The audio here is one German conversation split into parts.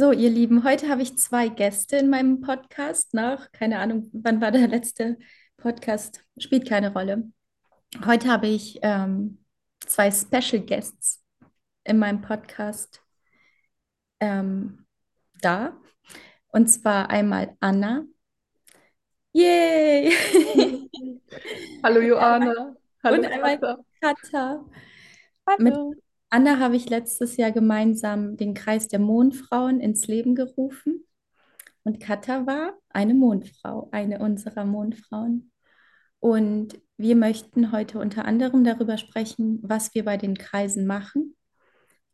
So, ihr Lieben, heute habe ich zwei Gäste in meinem Podcast nach, keine Ahnung, wann war der letzte Podcast? Spielt keine Rolle. Heute habe ich ähm, zwei Special Guests in meinem Podcast ähm, da. Und zwar einmal Anna. Yay! Hallo Joana. Hallo Und einmal Katha. Katha. Mit Hallo. Anna habe ich letztes Jahr gemeinsam den Kreis der Mondfrauen ins Leben gerufen. Und Katha war eine Mondfrau, eine unserer Mondfrauen. Und wir möchten heute unter anderem darüber sprechen, was wir bei den Kreisen machen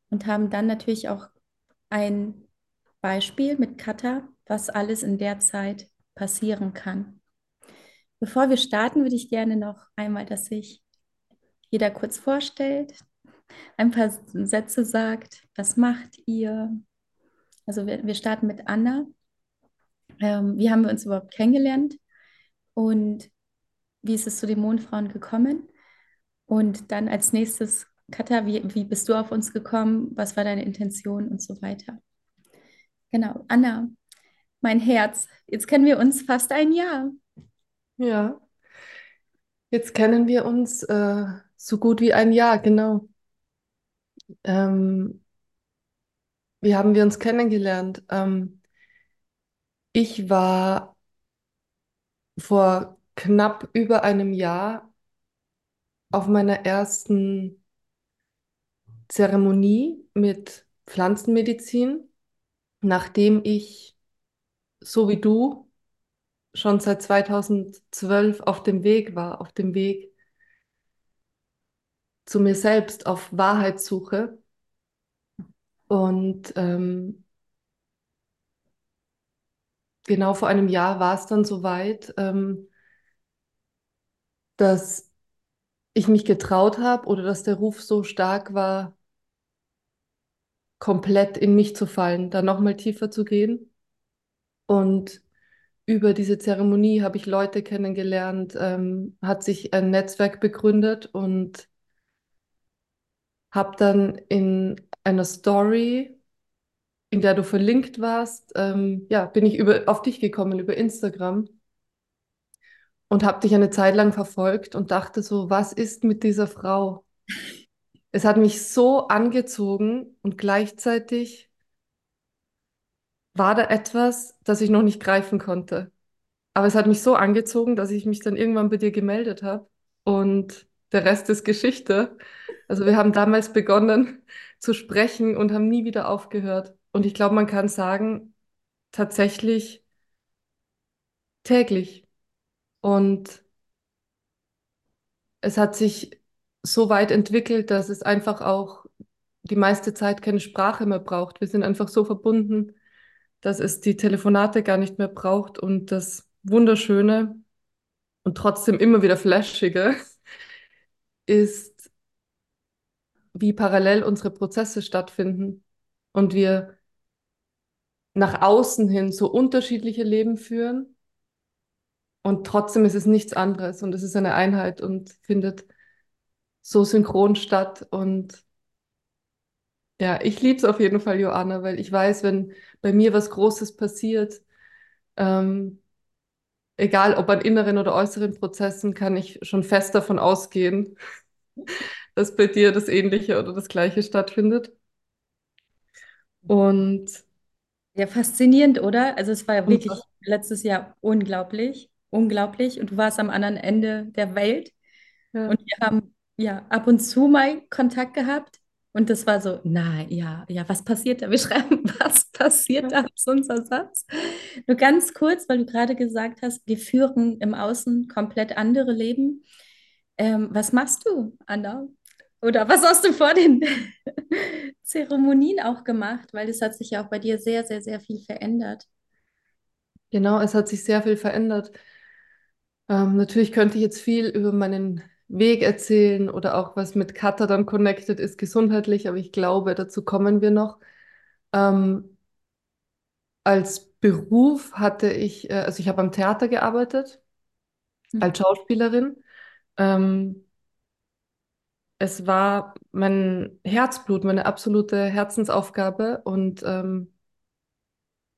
und haben dann natürlich auch ein Beispiel mit Katha, was alles in der Zeit passieren kann. Bevor wir starten, würde ich gerne noch einmal, dass sich jeder kurz vorstellt, ein paar Sätze sagt. Was macht ihr? Also wir, wir starten mit Anna. Ähm, wie haben wir uns überhaupt kennengelernt? Und wie ist es zu den Mondfrauen gekommen? Und dann als nächstes, Katha, wie, wie bist du auf uns gekommen? Was war deine Intention und so weiter? Genau, Anna, mein Herz. Jetzt kennen wir uns fast ein Jahr. Ja, jetzt kennen wir uns äh, so gut wie ein Jahr, genau. Ähm, wie haben wir uns kennengelernt? Ähm, ich war vor knapp über einem Jahr auf meiner ersten Zeremonie mit Pflanzenmedizin, nachdem ich, so wie du, schon seit 2012 auf dem Weg war, auf dem Weg zu mir selbst, auf Wahrheitssuche. Und ähm, genau vor einem Jahr war es dann soweit, ähm, dass ich mich getraut habe oder dass der Ruf so stark war, komplett in mich zu fallen, da nochmal tiefer zu gehen. Und über diese Zeremonie habe ich Leute kennengelernt, ähm, hat sich ein Netzwerk begründet und habe dann in einer Story, in der du verlinkt warst, ähm, ja, bin ich über, auf dich gekommen über Instagram und habe dich eine Zeit lang verfolgt und dachte so, was ist mit dieser Frau? Es hat mich so angezogen und gleichzeitig war da etwas, das ich noch nicht greifen konnte. Aber es hat mich so angezogen, dass ich mich dann irgendwann bei dir gemeldet habe und der Rest ist Geschichte. Also wir haben damals begonnen zu sprechen und haben nie wieder aufgehört. Und ich glaube, man kann sagen, tatsächlich täglich. Und es hat sich so weit entwickelt, dass es einfach auch die meiste Zeit keine Sprache mehr braucht. Wir sind einfach so verbunden, dass es die Telefonate gar nicht mehr braucht und das Wunderschöne und trotzdem immer wieder Flashige ist, wie parallel unsere Prozesse stattfinden und wir nach außen hin so unterschiedliche Leben führen. Und trotzdem ist es nichts anderes und es ist eine Einheit und findet so synchron statt. Und ja, ich liebe es auf jeden Fall, Joanna, weil ich weiß, wenn bei mir was Großes passiert, ähm, egal ob an inneren oder äußeren Prozessen, kann ich schon fest davon ausgehen, dass bei dir das Ähnliche oder das Gleiche stattfindet. Und Ja, faszinierend, oder? Also es war ja wirklich letztes Jahr unglaublich, unglaublich. Und du warst am anderen Ende der Welt. Ja, Und wir haben ja ab und zu mal Kontakt gehabt. Und das war so, na ja, ja, was passiert da? Wir schreiben, was passiert da? ist unser Satz. Nur ganz kurz, weil du gerade gesagt hast, wir führen im Außen komplett andere Leben. Ähm, was machst du, Anna? Oder was hast du vor den Zeremonien auch gemacht? Weil es hat sich ja auch bei dir sehr, sehr, sehr viel verändert. Genau, es hat sich sehr viel verändert. Ähm, natürlich könnte ich jetzt viel über meinen Weg erzählen oder auch was mit Katha dann connected ist gesundheitlich, aber ich glaube, dazu kommen wir noch. Ähm, als Beruf hatte ich, äh, also ich habe am Theater gearbeitet als Schauspielerin. Ähm, es war mein Herzblut, meine absolute Herzensaufgabe und ähm,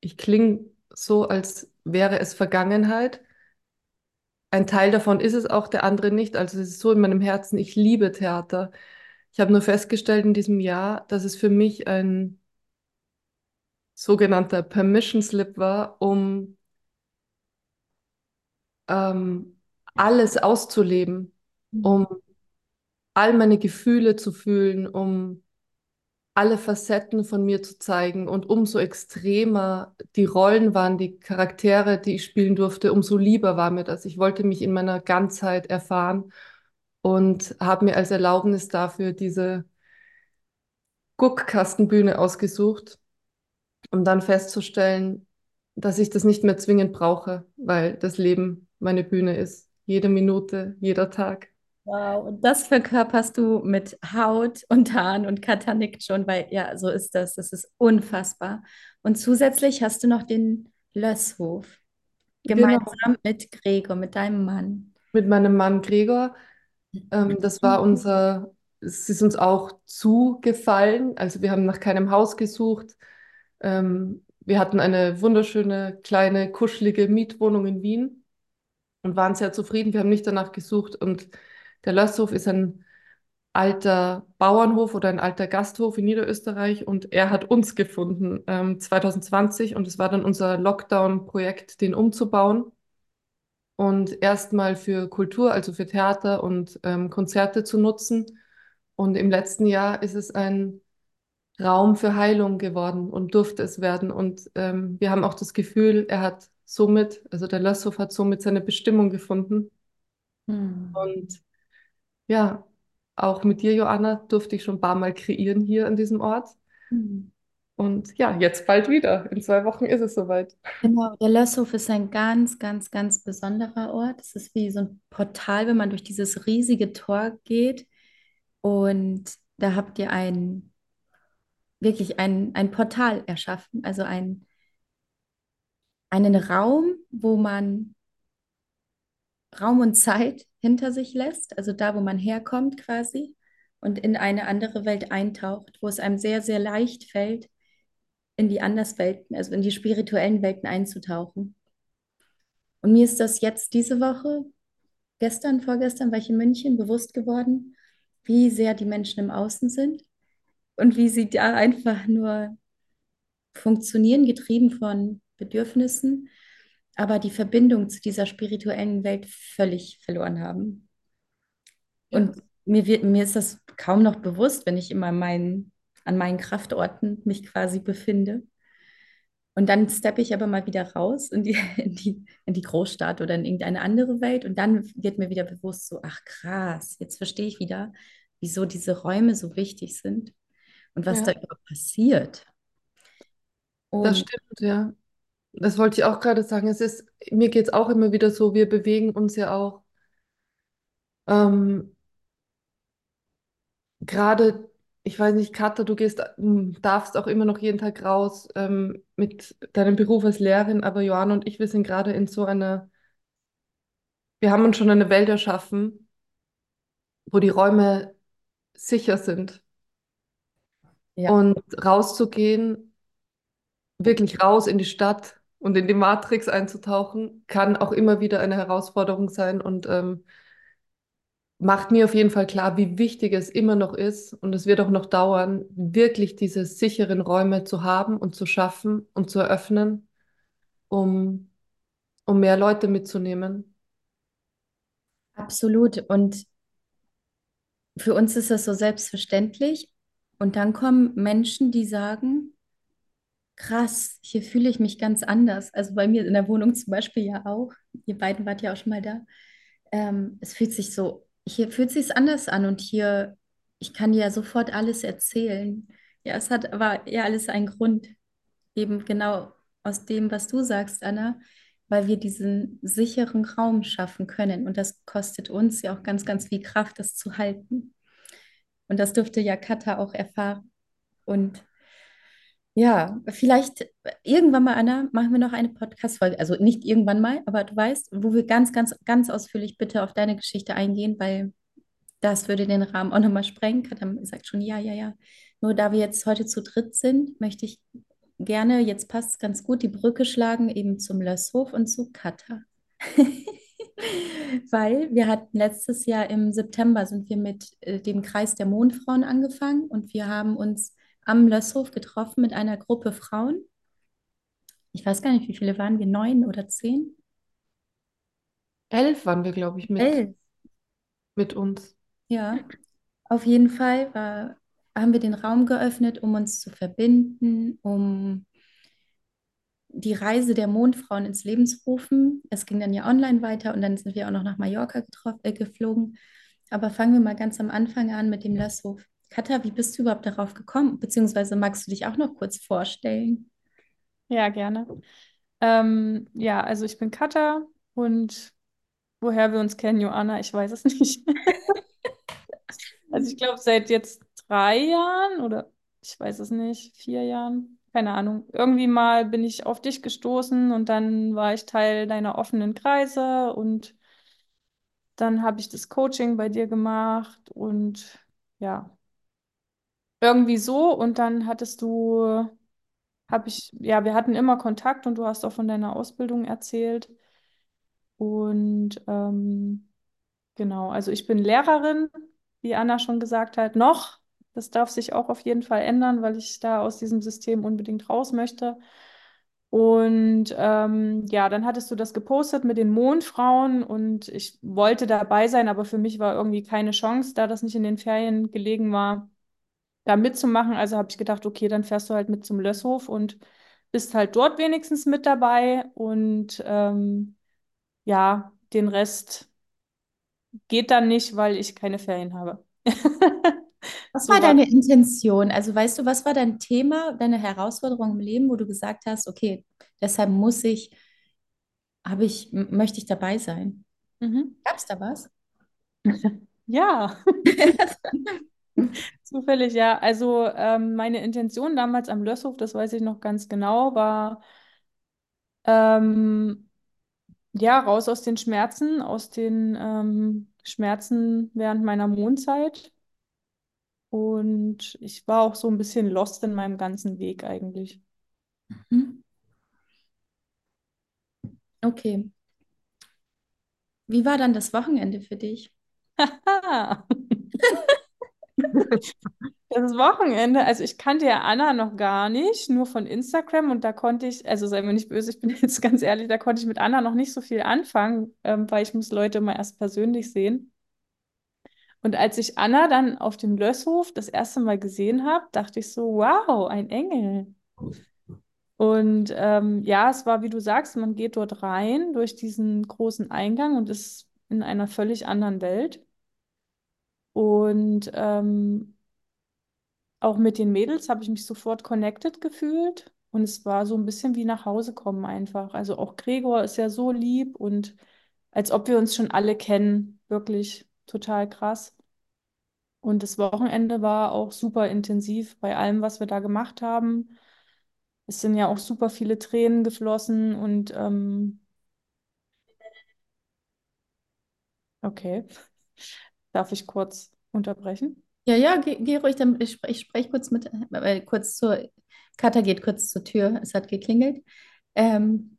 ich klinge so, als wäre es Vergangenheit. Ein Teil davon ist es auch, der andere nicht. Also es ist so in meinem Herzen, ich liebe Theater. Ich habe nur festgestellt in diesem Jahr, dass es für mich ein sogenannter Permission Slip war, um ähm, alles auszuleben, um all meine Gefühle zu fühlen, um alle Facetten von mir zu zeigen. Und umso extremer die Rollen waren, die Charaktere, die ich spielen durfte, umso lieber war mir das. Ich wollte mich in meiner Ganzheit erfahren und habe mir als Erlaubnis dafür diese Guckkastenbühne ausgesucht, um dann festzustellen, dass ich das nicht mehr zwingend brauche, weil das Leben meine Bühne ist. Jede Minute, jeder Tag. Wow, und das verkörperst du mit Haut und Haaren und Katha nickt schon, weil ja, so ist das. Das ist unfassbar. Und zusätzlich hast du noch den Lösshof, Genau, gemeinsam mit Gregor, mit deinem Mann. mit meinem Mann Gregor. Ähm, das war unser, es ist uns auch zugefallen. Also wir haben nach keinem Haus gesucht. Ähm, wir hatten eine wunderschöne, kleine, kuschelige Mietwohnung in Wien und waren sehr zufrieden. Wir haben nicht danach gesucht. Und der Lösshof ist ein alter Bauernhof oder ein alter Gasthof in Niederösterreich. Und er hat uns gefunden, ähm, 2020. Und es war dann unser Lockdown-Projekt, den umzubauen und erstmal für Kultur, also für Theater und ähm, Konzerte zu nutzen. Und im letzten Jahr ist es ein Raum für Heilung geworden und durfte es werden. Und ähm, wir haben auch das Gefühl, er hat somit, also der Lösshof hat somit seine Bestimmung gefunden. Hm. Und ja, auch mit dir, Joanna, durfte ich schon ein paar Mal kreieren hier an diesem Ort. Hm. Und ja, jetzt bald wieder. In zwei Wochen ist es soweit. Genau, der Lösshof ist ein ganz, ganz, ganz besonderer Ort. Es ist wie so ein Portal, wenn man durch dieses riesige Tor geht. Und da habt ihr ein, wirklich ein, ein Portal erschaffen, also ein, einen Raum, wo man Raum und Zeit hinter sich lässt, also da, wo man herkommt quasi, und in eine andere Welt eintaucht, wo es einem sehr, sehr leicht fällt, in die Anderswelten, also in die spirituellen Welten einzutauchen. Und mir ist das jetzt diese Woche, gestern, vorgestern war ich in München, bewusst geworden, wie sehr die Menschen im Außen sind und wie sie da einfach nur funktionieren, getrieben von Bedürfnissen, aber die Verbindung zu dieser spirituellen Welt völlig verloren haben. Und mir wird, mir ist das kaum noch bewusst, wenn ich immer meinen, an meinen Kraftorten mich quasi befinde. Und dann steppe ich aber mal wieder raus in die, in die, in die Großstadt oder in irgendeine andere Welt. Und dann wird mir wieder bewusst, so, ach krass, jetzt verstehe ich wieder, wieso diese Räume so wichtig sind und was da ja, überhaupt passiert. das Und stimmt, ja. Das wollte ich auch gerade sagen. Es ist, mir geht es auch immer wieder so, wir bewegen uns ja auch ähm, gerade, ich weiß nicht, Katha, du gehst, ähm, darfst auch immer noch jeden Tag raus ähm, mit deinem Beruf als Lehrerin, aber Johanna und ich, wir sind gerade in so einer, wir haben uns schon eine Welt erschaffen, wo die Räume sicher sind. ja, Und rauszugehen, wirklich raus in die Stadt und in die Matrix einzutauchen, kann auch immer wieder eine Herausforderung sein. Und ähm, macht mir auf jeden Fall klar, wie wichtig es immer noch ist und es wird auch noch dauern, wirklich diese sicheren Räume zu haben und zu schaffen und zu eröffnen, um, um mehr Leute mitzunehmen. absolut. Und für uns ist das so selbstverständlich. Und dann kommen Menschen, die sagen, krass, hier fühle ich mich ganz anders. Also bei mir in der Wohnung zum Beispiel ja auch. Ihr beiden wart ja auch schon mal da. Ähm, es fühlt sich so, hier fühlt sich anders an und hier, ich kann dir ja sofort alles erzählen. Ja, es hat aber ja alles einen Grund, eben genau aus dem, was du sagst, Anna, weil wir diesen sicheren Raum schaffen können. Und das kostet uns ja auch ganz, ganz viel Kraft, das zu halten. Und das durfte ja Katha auch erfahren. Und ja, vielleicht irgendwann mal, Anna, machen wir noch eine Podcast-Folge. Also nicht irgendwann mal, aber du weißt, wo wir ganz, ganz, ganz ausführlich bitte auf deine Geschichte eingehen, weil das würde den Rahmen auch nochmal sprengen. Katha sagt schon, ja, ja, ja. Nur da wir jetzt heute zu dritt sind, möchte ich gerne, jetzt passt es ganz gut, die Brücke schlagen eben zum Lösshof und zu Katar. Weil wir hatten letztes Jahr im September sind wir mit äh, dem Kreis der Mondfrauen angefangen und wir haben uns am Lösshof getroffen mit einer Gruppe Frauen. Ich weiß gar nicht, wie viele waren wir, neun oder zehn? Elf waren wir, glaube ich, mit, Elf. mit uns. Ja, auf jeden Fall war, haben wir den Raum geöffnet, um uns zu verbinden, um die Reise der Mondfrauen ins Leben zu rufen. Es ging dann ja online weiter und dann sind wir auch noch nach Mallorca äh, geflogen. Aber fangen wir mal ganz am Anfang an mit dem Lösshof. Katha, wie bist du überhaupt darauf gekommen? Beziehungsweise magst du dich auch noch kurz vorstellen? Ja, gerne. Ähm, ja, also ich bin Katha und woher wir uns kennen, Joanna, ich weiß es nicht. Also ich glaube seit jetzt drei Jahren oder ich weiß es nicht, vier Jahren, keine Ahnung. Irgendwie mal bin ich auf dich gestoßen und dann war ich Teil deiner offenen Kreise und dann habe ich das Coaching bei dir gemacht und ja, irgendwie so und dann hattest du, habe ich, ja, wir hatten immer Kontakt und du hast auch von deiner Ausbildung erzählt und ähm, Genau, also ich bin Lehrerin, wie Anna schon gesagt hat, noch. Das darf sich auch auf jeden Fall ändern, weil ich da aus diesem System unbedingt raus möchte. Und ähm, ja, dann hattest du das gepostet mit den Mondfrauen und ich wollte dabei sein, aber für mich war irgendwie keine Chance, da das nicht in den Ferien gelegen war, da mitzumachen. Also habe ich gedacht, okay, dann fährst du halt mit zum Lösshof und bist halt dort wenigstens mit dabei und ähm, ja, den Rest geht dann nicht, weil ich keine Ferien habe. Was So war deine Intention? Also weißt du, was war dein Thema, deine Herausforderung im Leben, wo du gesagt hast, okay, deshalb muss ich, habe ich, möchte ich dabei sein? Mhm. Gab es da was? Ja, zufällig, ja. Also ähm, meine Intention damals am Lösshof, das weiß ich noch ganz genau, war ähm, ja raus aus den Schmerzen, aus den ähm, Schmerzen während meiner Mondzeit. Und ich war auch so ein bisschen lost in meinem ganzen Weg eigentlich. Hm? Okay. Wie war dann das Wochenende für dich? Das Wochenende, also ich kannte ja Anna noch gar nicht, nur von Instagram und da konnte ich, also sei mir nicht böse, ich bin jetzt ganz ehrlich, da konnte ich mit Anna noch nicht so viel anfangen, ähm, weil ich muss Leute immer erst persönlich sehen. Und als ich Anna dann auf dem Lösshof das erste Mal gesehen habe, dachte ich so, wow, ein Engel. Und ähm, ja, es war, wie du sagst, man geht dort rein durch diesen großen Eingang und ist in einer völlig anderen Welt. Und ähm, Auch mit den Mädels habe ich mich sofort connected gefühlt und es war so ein bisschen wie nach Hause kommen einfach. Also auch Gregor ist ja so lieb und als ob wir uns schon alle kennen. Wirklich total krass. Und das Wochenende war auch super intensiv bei allem, was wir da gemacht haben. Es sind ja auch super viele Tränen geflossen und ähm, okay, darf ich kurz unterbrechen? Ja, ja, geh, geh ruhig, dann ich, ich spreche kurz mit, äh, kurz zur, Katha geht kurz zur Tür, es hat geklingelt. Ähm,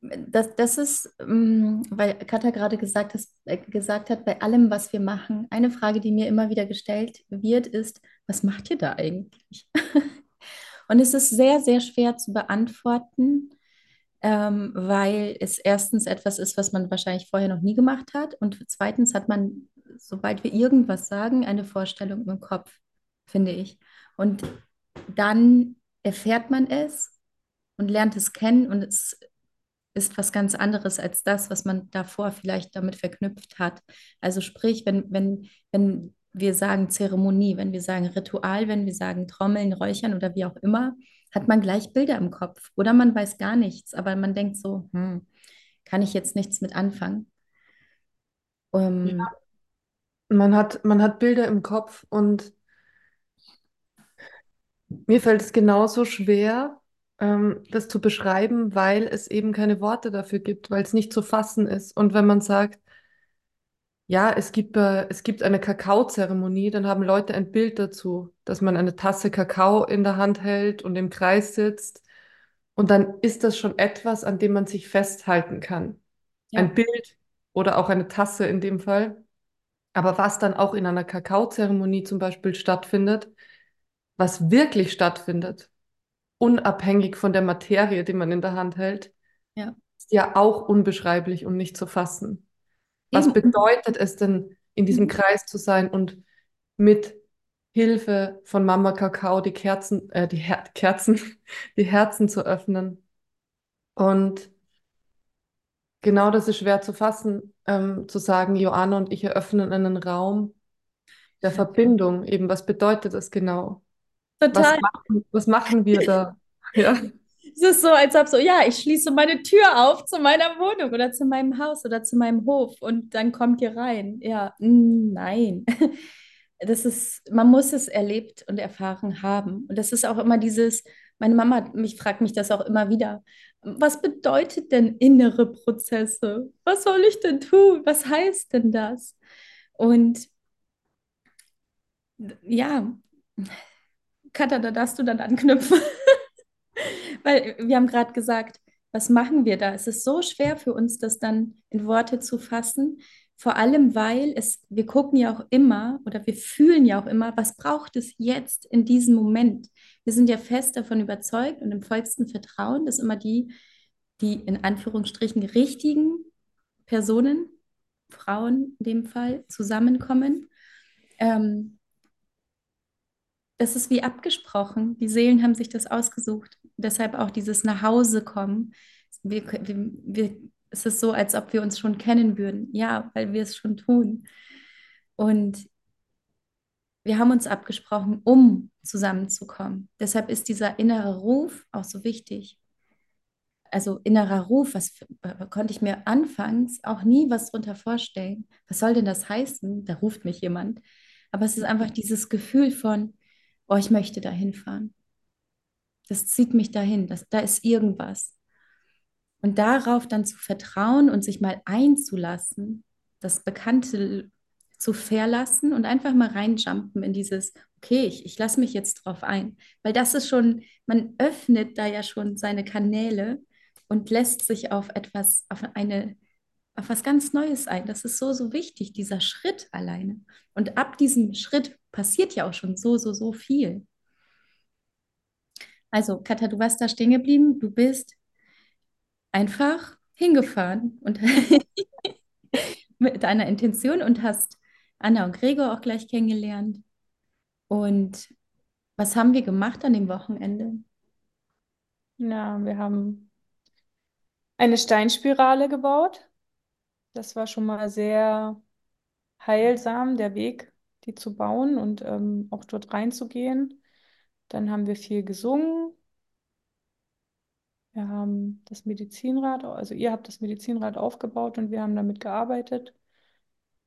das, das ist, ähm, weil Katha gerade gesagt, has, äh, gesagt hat, bei allem, was wir machen, eine Frage, die mir immer wieder gestellt wird, ist, was macht ihr da eigentlich? Und es ist sehr, sehr schwer zu beantworten, ähm, weil es erstens etwas ist, was man wahrscheinlich vorher noch nie gemacht hat. Und zweitens hat man, sobald wir irgendwas sagen, eine Vorstellung im Kopf, finde ich. Und dann erfährt man es und lernt es kennen und es ist was ganz anderes als das, was man davor vielleicht damit verknüpft hat. Also sprich, wenn, wenn, wenn wir sagen Zeremonie, wenn wir sagen Ritual, wenn wir sagen Trommeln, Räuchern oder wie auch immer, hat man gleich Bilder im Kopf oder man weiß gar nichts, aber man denkt so, hm, kann ich jetzt nichts mit anfangen. Ähm, Man hat, man hat Bilder im Kopf und mir fällt es genauso schwer, ähm, das zu beschreiben, weil es eben keine Worte dafür gibt, weil es nicht zu fassen ist. Und wenn man sagt, Ja, es gibt, äh, es gibt eine Kakaozeremonie, dann haben Leute ein Bild dazu, dass man eine Tasse Kakao in der Hand hält und im Kreis sitzt. Und dann ist das schon etwas, an dem man sich festhalten kann. Ein Ja, Bild oder auch eine Tasse in dem Fall. Aber was dann auch in einer Kakaozeremonie zum Beispiel stattfindet, was wirklich stattfindet, unabhängig von der Materie, die man in der Hand hält, ja. ist ja auch unbeschreiblich und nicht zu fassen. Was Eben. bedeutet es denn, in diesem. Kreis zu sein und mit Hilfe von Mama Kakao die Kerzen, äh, die Her Kerzen, die Herzen zu öffnen? Und genau das ist schwer zu fassen, ähm, zu sagen, Joanna und ich eröffnen einen Raum der Verbindung. Eben, was bedeutet das genau? Was Total. machen, was machen wir da? Ja. Es ist so, als ob so, ja, ich schließe meine Tür auf zu meiner Wohnung oder zu meinem Haus oder zu meinem Hof und dann kommt ihr rein. Ja, nein. Das ist, man muss es erlebt und erfahren haben. Und das ist auch immer dieses, meine Mama, mich fragt mich das auch immer wieder. Was bedeutet denn innere Prozesse? Was soll ich denn tun? Was heißt denn das? Und ja, Katha, da darfst du dann anknüpfen. Weil wir haben gerade gesagt, was machen wir da? Es ist so schwer für uns, das dann in Worte zu fassen. Vor allem, weil es, wir gucken ja auch immer oder wir fühlen ja auch immer, was braucht es jetzt in diesem Moment? Wir sind ja fest davon überzeugt und im vollsten Vertrauen, dass immer die, die in Anführungsstrichen richtigen Personen, Frauen in dem Fall, zusammenkommen. Ähm, das ist wie abgesprochen. Die Seelen haben sich das ausgesucht. Deshalb auch dieses Nachhausekommen. Wir, wir, wir, es ist so, als ob wir uns schon kennen würden. Ja, weil wir es schon tun. Und wir haben uns abgesprochen, um zusammenzukommen. Deshalb ist dieser innere Ruf auch so wichtig. Also innerer Ruf, was konnte ich mir anfangs auch nie was drunter vorstellen. Was soll denn das heißen? Da ruft mich jemand. Aber es ist einfach dieses Gefühl von, oh, ich möchte da hinfahren. Das zieht mich dahin, das, da ist irgendwas. Und darauf dann zu vertrauen und sich mal einzulassen, das Bekannte zu verlassen und einfach mal reinjumpen in dieses, okay, ich, ich lasse mich jetzt drauf ein. Weil das ist schon, man öffnet da ja schon seine Kanäle und lässt sich auf etwas, auf eine, auf was ganz Neues ein. Das ist so, so wichtig, dieser Schritt alleine. Und ab diesem Schritt passiert ja auch schon so, so, so viel. Also, Katha, du warst da stehen geblieben. Du bist einfach hingefahren und mit deiner Intention und hast Anna und Gregor auch gleich kennengelernt. Und was haben wir gemacht an dem Wochenende? Ja, wir haben eine Steinspirale gebaut. Das war schon mal sehr heilsam, der Weg, die zu bauen und ähm, auch dort reinzugehen. Dann haben wir viel gesungen. Wir haben das Medizinrad, also ihr habt das Medizinrad aufgebaut und wir haben damit gearbeitet.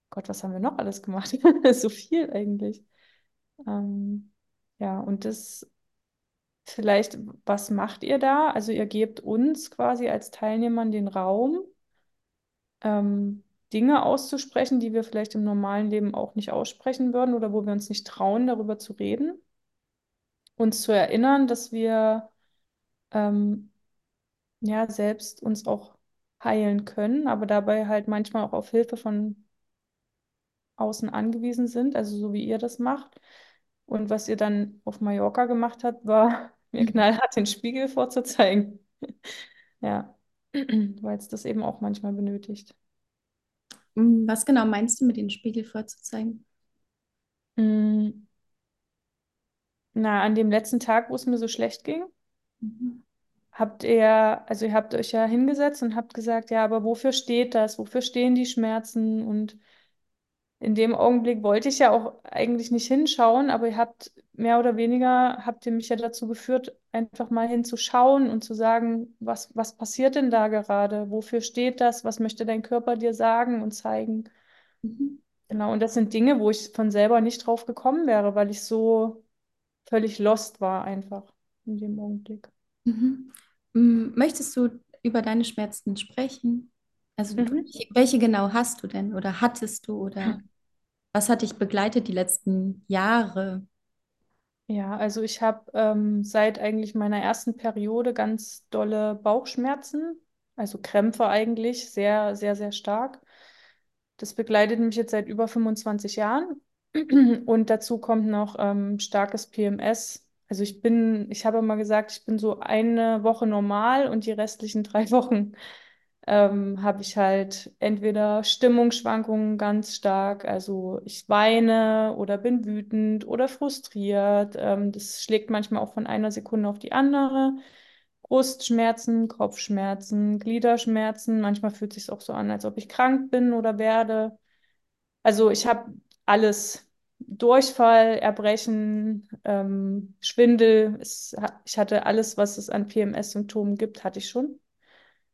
Gott, was haben wir noch alles gemacht? So viel eigentlich. Ähm, ja, und das vielleicht, was macht ihr da? Also ihr gebt uns quasi als Teilnehmern den Raum, ähm, Dinge auszusprechen, die wir vielleicht im normalen Leben auch nicht aussprechen würden oder wo wir uns nicht trauen, darüber zu reden. Uns zu erinnern, dass wir ähm, ja selbst uns auch heilen können, aber dabei halt manchmal auch auf Hilfe von außen angewiesen sind, also so wie ihr das macht. Und was ihr dann auf Mallorca gemacht habt, war mir knallhart den Spiegel vorzuzeigen. Ja, weil es das eben auch manchmal benötigt. Hm, Was genau meinst du mit den Spiegel vorzuzeigen? Mm, Na, an dem letzten Tag, wo es mir so schlecht ging, Mhm. Habt ihr, also ihr habt euch ja hingesetzt und habt gesagt, ja, aber wofür steht das? Wofür stehen die Schmerzen? Und in dem Augenblick wollte ich ja auch eigentlich nicht hinschauen, aber ihr habt mehr oder weniger, habt ihr mich ja dazu geführt, einfach mal hinzuschauen und zu sagen, was, was passiert denn da gerade? Wofür steht das? Was möchte dein Körper dir sagen und zeigen? Mhm. Genau, und das sind Dinge, wo ich von selber nicht drauf gekommen wäre, weil ich so völlig lost war einfach in dem Augenblick. Mhm. Hm, Möchtest du über deine Schmerzen sprechen? Also du, Mhm. welche genau hast du denn oder hattest du oder was hat dich begleitet die letzten Jahre? Ja, also ich habe ähm, seit eigentlich meiner ersten Periode ganz dolle Bauchschmerzen, also Krämpfe eigentlich, sehr, sehr, sehr stark. Das begleitet mich jetzt seit über 25 Jahren. Und dazu kommt noch ähm, starkes PMS. Also ich bin, ich habe mal gesagt, ich bin so eine Woche normal und die restlichen drei Wochen ähm, habe ich halt entweder Stimmungsschwankungen ganz stark, also ich weine oder bin wütend oder frustriert. Ähm, das schlägt manchmal auch von einer Sekunde auf die andere. Brustschmerzen, Kopfschmerzen, Gliederschmerzen. Manchmal fühlt es sich auch so an, als ob ich krank bin oder werde. Also ich habe alles. Durchfall, Erbrechen, ähm, Schwindel. Es, ich hatte alles, was es an PMS-Symptomen gibt, hatte ich schon.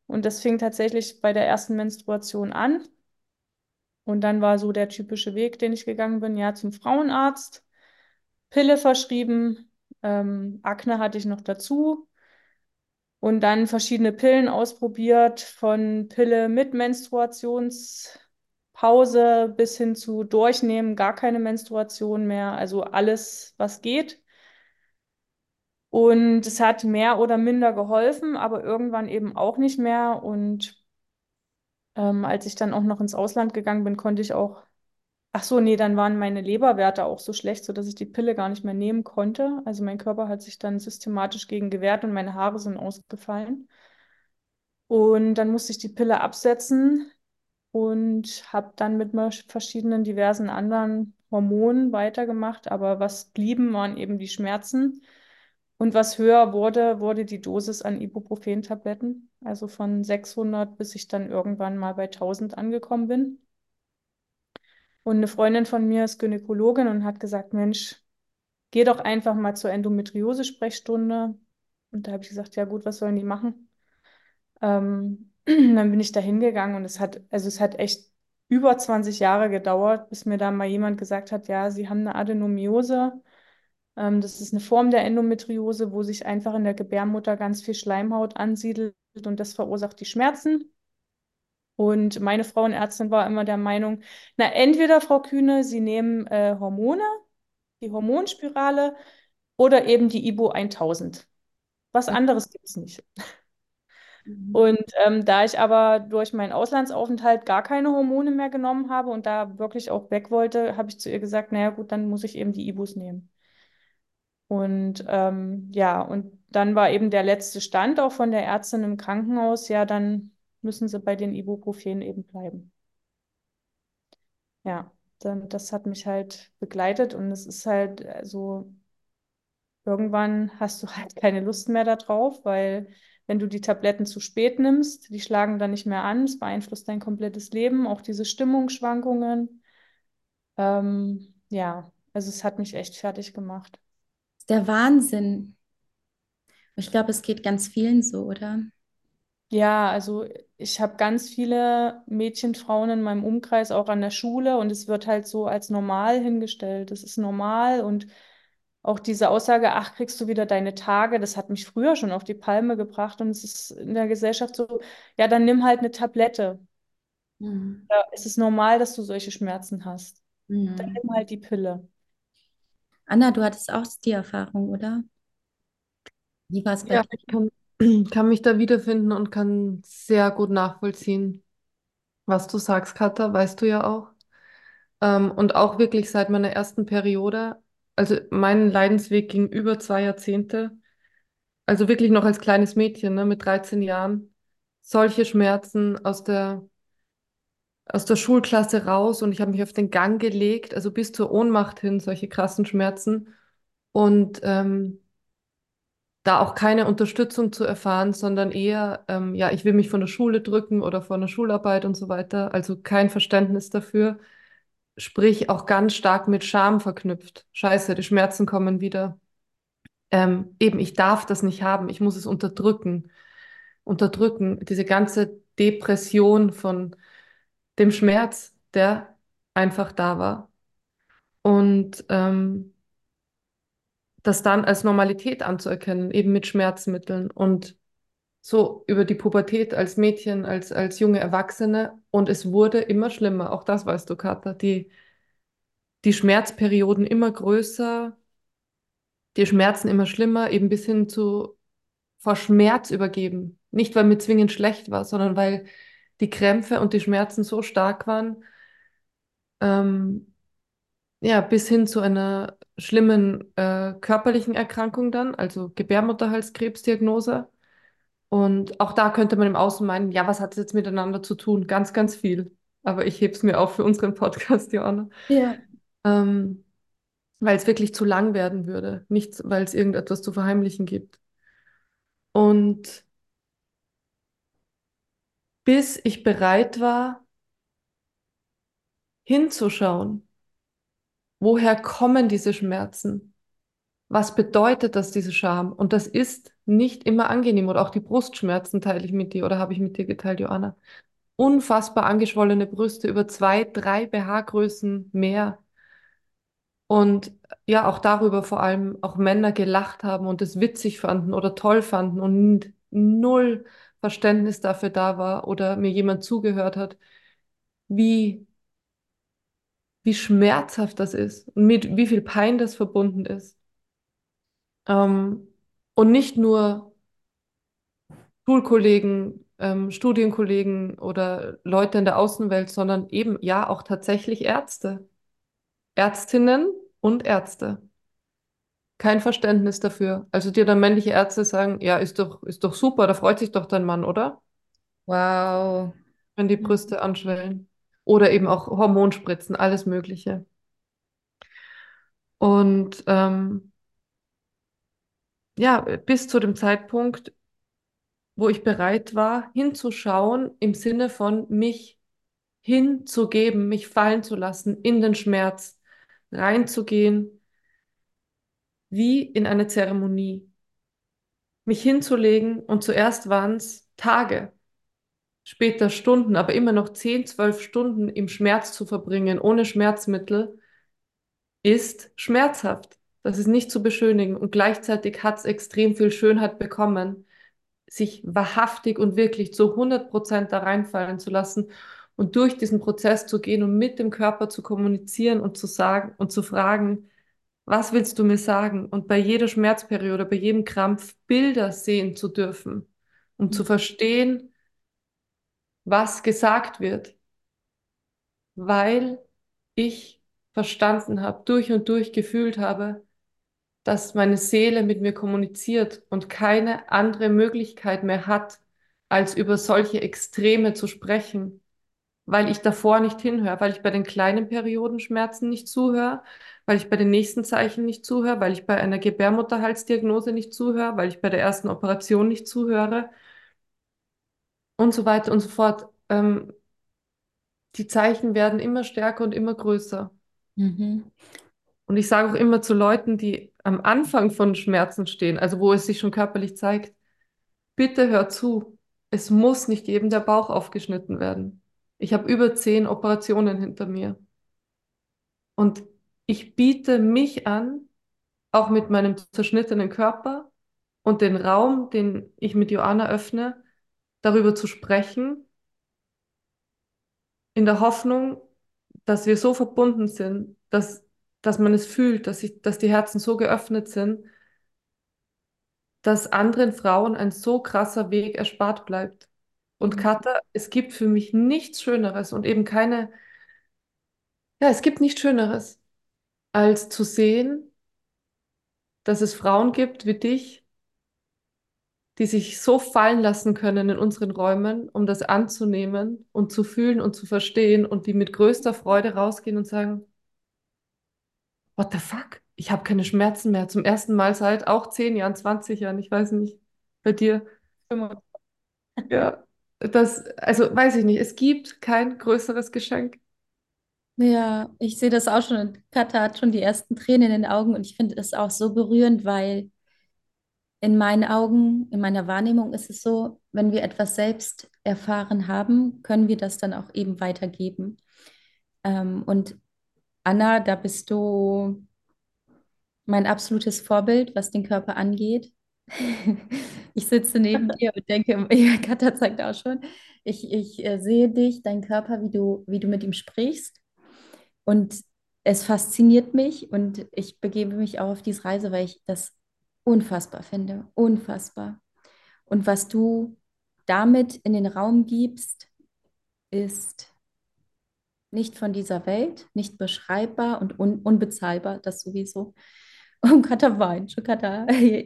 Und das fing tatsächlich bei der ersten Menstruation an. Und dann war so der typische Weg, den ich gegangen bin, ja, zum Frauenarzt, Pille verschrieben, ähm, Akne hatte ich noch dazu und dann verschiedene Pillen ausprobiert, von Pille mit Menstruationspause bis hin zu Durchnehmen, gar keine Menstruation mehr, also alles, was geht. Und es hat mehr oder minder geholfen, aber irgendwann eben auch nicht mehr. Und Ähm, als ich dann auch noch ins Ausland gegangen bin, konnte ich auch, ach so, nee, dann waren meine Leberwerte auch so schlecht, sodass ich die Pille gar nicht mehr nehmen konnte. Also mein Körper hat sich dann systematisch gegen gewehrt und meine Haare sind ausgefallen. Und dann musste ich die Pille absetzen und habe dann mit verschiedenen diversen anderen Hormonen weitergemacht. Aber was blieben, waren eben die Schmerzen. Und was höher wurde, wurde die Dosis an Ibuprofen-Tabletten. Also von 600 bis ich dann irgendwann mal bei 1000 angekommen bin. Und eine Freundin von mir ist Gynäkologin und hat gesagt, Mensch, geh doch einfach mal zur Endometriose-Sprechstunde. Und da habe ich gesagt, ja gut, was sollen die machen? Ähm, dann bin ich da hingegangen und es hat, also es hat echt über 20 Jahre gedauert, bis mir da mal jemand gesagt hat, ja, Sie haben eine Adenomiose. Ähm, das ist eine Form der Endometriose, wo sich einfach in der Gebärmutter ganz viel Schleimhaut ansiedelt und das verursacht die Schmerzen. Und meine Frauenärztin war immer der Meinung, na, entweder, Frau Kühne, Sie nehmen äh, Hormone, die Hormonspirale, oder eben die Ibo 1000. Was anderes gibt es nicht. Mhm. Und ähm, da ich aber durch meinen Auslandsaufenthalt gar keine Hormone mehr genommen habe und da wirklich auch weg wollte, habe ich zu ihr gesagt, naja gut, dann muss ich eben die Ibus nehmen. Und ähm, ja, und dann war eben der letzte Stand auch von der Ärztin im Krankenhaus, ja, dann müssen sie bei den Ibuprofen eben bleiben. Ja, dann, das hat mich halt begleitet und es ist halt äh, so, irgendwann hast du halt keine Lust mehr darauf, weil wenn du die Tabletten zu spät nimmst, die schlagen dann nicht mehr an, es beeinflusst dein komplettes Leben, auch diese Stimmungsschwankungen. Ähm, ja, also es hat mich echt fertig gemacht. ist der Wahnsinn. Ich glaube, es geht ganz vielen so, oder? Ja, also ich habe ganz viele Mädchen, Frauen in meinem Umkreis, auch an der Schule, und es wird halt so als normal hingestellt. Das ist normal und auch diese Aussage, ach, kriegst du wieder deine Tage, das hat mich früher schon auf die Palme gebracht und es ist in der Gesellschaft so, ja, dann nimm halt eine Tablette. Mhm. Ja, es ist normal, dass du solche Schmerzen hast. Dann Mhm. nimm halt die Pille. Anna, du hattest auch die Erfahrung, oder? Wie war es bei Ja, dir? ich kann, kann mich da wiederfinden und kann sehr gut nachvollziehen, was du sagst, Katha, weißt du ja auch. Ähm, und auch wirklich seit meiner ersten Periode, also mein Leidensweg ging über zwei Jahrzehnte, also wirklich noch als kleines Mädchen, ne, mit 13 Jahren, solche Schmerzen aus der, aus der Schulklasse raus und ich habe mich auf den Gang gelegt, also bis zur Ohnmacht hin, solche krassen Schmerzen. Und ähm, da auch keine Unterstützung zu erfahren, sondern eher, ähm, ja, ich will mich von der Schule drücken oder von der Schularbeit und so weiter. Also kein Verständnis dafür. Sprich, auch ganz stark mit Scham verknüpft. Scheiße, die Schmerzen kommen wieder. Ähm, eben, ich darf das nicht haben, ich muss es unterdrücken. Unterdrücken, diese ganze Depression von dem Schmerz, der einfach da war. Und ähm, das dann als Normalität anzuerkennen, eben mit Schmerzmitteln und so über die Pubertät als Mädchen, als, als junge Erwachsene und es wurde immer schlimmer. Auch das weißt du, Katha. Die, die Schmerzperioden immer größer, die Schmerzen immer schlimmer, eben bis hin zu vor Schmerz übergeben. Nicht, weil mir zwingend schlecht war, sondern weil die Krämpfe und die Schmerzen so stark waren, ähm, ja, bis hin zu einer schlimmen äh, körperlichen Erkrankung dann, also Gebärmutterhalskrebsdiagnose. Und auch da könnte man im Außen meinen, ja, was hat es jetzt miteinander zu tun? Ganz, ganz viel. Aber ich hebe es mir auf für unseren Podcast, Joanna. Ja. Ähm, weil es wirklich zu lang werden würde, nicht weil es irgendetwas zu verheimlichen gibt. Und bis ich bereit war, hinzuschauen, woher kommen diese Schmerzen? Was bedeutet das, diese Scham? Und das ist nicht immer angenehm. Oder auch die Brustschmerzen teile ich mit dir oder habe ich mit dir geteilt, Joanna. Unfassbar angeschwollene Brüste, über zwei, drei BH-Größen mehr. Und ja, auch darüber vor allem auch Männer gelacht haben und es witzig fanden oder toll fanden und null Verständnis dafür da war oder mir jemand zugehört hat, wie, wie schmerzhaft das ist und mit wie viel Pein das verbunden ist. Ähm, und nicht nur Schulkollegen, ähm, Studienkollegen oder Leute in der Außenwelt, sondern eben ja auch tatsächlich Ärzte. Ärztinnen und Ärzte. Kein Verständnis dafür. Also dir dann männliche Ärzte sagen, ja, ist doch, ist doch super, da freut sich doch dein Mann, oder? Wow. Wenn die Brüste anschwellen. Oder eben auch Hormonspritzen, alles Mögliche. Und ähm, ja, bis zu dem Zeitpunkt, wo ich bereit war, hinzuschauen im Sinne von mich hinzugeben, mich fallen zu lassen in den Schmerz, reinzugehen, wie in eine Zeremonie, mich hinzulegen und zuerst waren es Tage, später Stunden, aber immer noch 10, 12 Stunden im Schmerz zu verbringen, ohne Schmerzmittel, ist schmerzhaft. Das ist nicht zu beschönigen und gleichzeitig hat es extrem viel Schönheit bekommen, sich wahrhaftig und wirklich zu 100 Prozent da reinfallen zu lassen und durch diesen Prozess zu gehen und mit dem Körper zu kommunizieren und zu sagen und zu fragen, was willst du mir sagen? Und bei jeder Schmerzperiode, bei jedem Krampf Bilder sehen zu dürfen, um zu verstehen, was gesagt wird, weil ich verstanden habe, durch und durch gefühlt habe, dass meine Seele mit mir kommuniziert und keine andere Möglichkeit mehr hat, als über solche Extreme zu sprechen, weil ich davor nicht hinhöre, weil ich bei den kleinen Periodenschmerzen nicht zuhöre, weil ich bei den nächsten Zeichen nicht zuhöre, weil ich bei einer Gebärmutterhalsdiagnose nicht zuhöre, weil ich bei der ersten Operation nicht zuhöre und so weiter und so fort. Ähm, die Zeichen werden immer stärker und immer größer. Mhm. Und ich sage auch immer zu Leuten, die am Anfang von Schmerzen stehen, also wo es sich schon körperlich zeigt, bitte hör zu. Es muss nicht jedem der Bauch aufgeschnitten werden. Ich habe über zehn Operationen hinter mir. Und ich biete mich an, auch mit meinem zerschnittenen Körper und den Raum, den ich mit Joanna öffne, darüber zu sprechen, in der Hoffnung, dass wir so verbunden sind, dass, dass man es fühlt, dass, ich, dass die Herzen so geöffnet sind, dass anderen Frauen ein so krasser Weg erspart bleibt. Und Mhm. Katha, es gibt für mich nichts Schöneres und eben keine, ja, es gibt nichts Schöneres, als zu sehen, dass es Frauen gibt wie dich, die sich so fallen lassen können in unseren Räumen, um das anzunehmen und zu fühlen und zu verstehen und die mit größter Freude rausgehen und sagen, What the fuck? Ich habe keine Schmerzen mehr. Zum ersten Mal seit auch 10 Jahren, 20 Jahren, ich weiß nicht, bei dir. Ja, das, also weiß ich nicht, es gibt kein größeres Geschenk. Ja, ich sehe das auch schon. Katha hat schon die ersten Tränen in den Augen und ich finde das auch so berührend, weil in meinen Augen, in meiner Wahrnehmung ist es so, wenn wir etwas selbst erfahren haben, können wir das dann auch eben weitergeben. Ähm, und Anna, da bist du mein absolutes Vorbild, was den Körper angeht. Ich sitze neben dir und denke, ja, Katha zeigt auch schon, ich, ich äh, sehe dich, deinen Körper, wie du, wie du mit ihm sprichst. Und es fasziniert mich und ich begebe mich auch auf diese Reise, weil ich das unfassbar finde. Unfassbar. Und was du damit in den Raum gibst, ist nicht von dieser Welt, nicht beschreibbar und un unbezahlbar, das sowieso. Und Katha weint,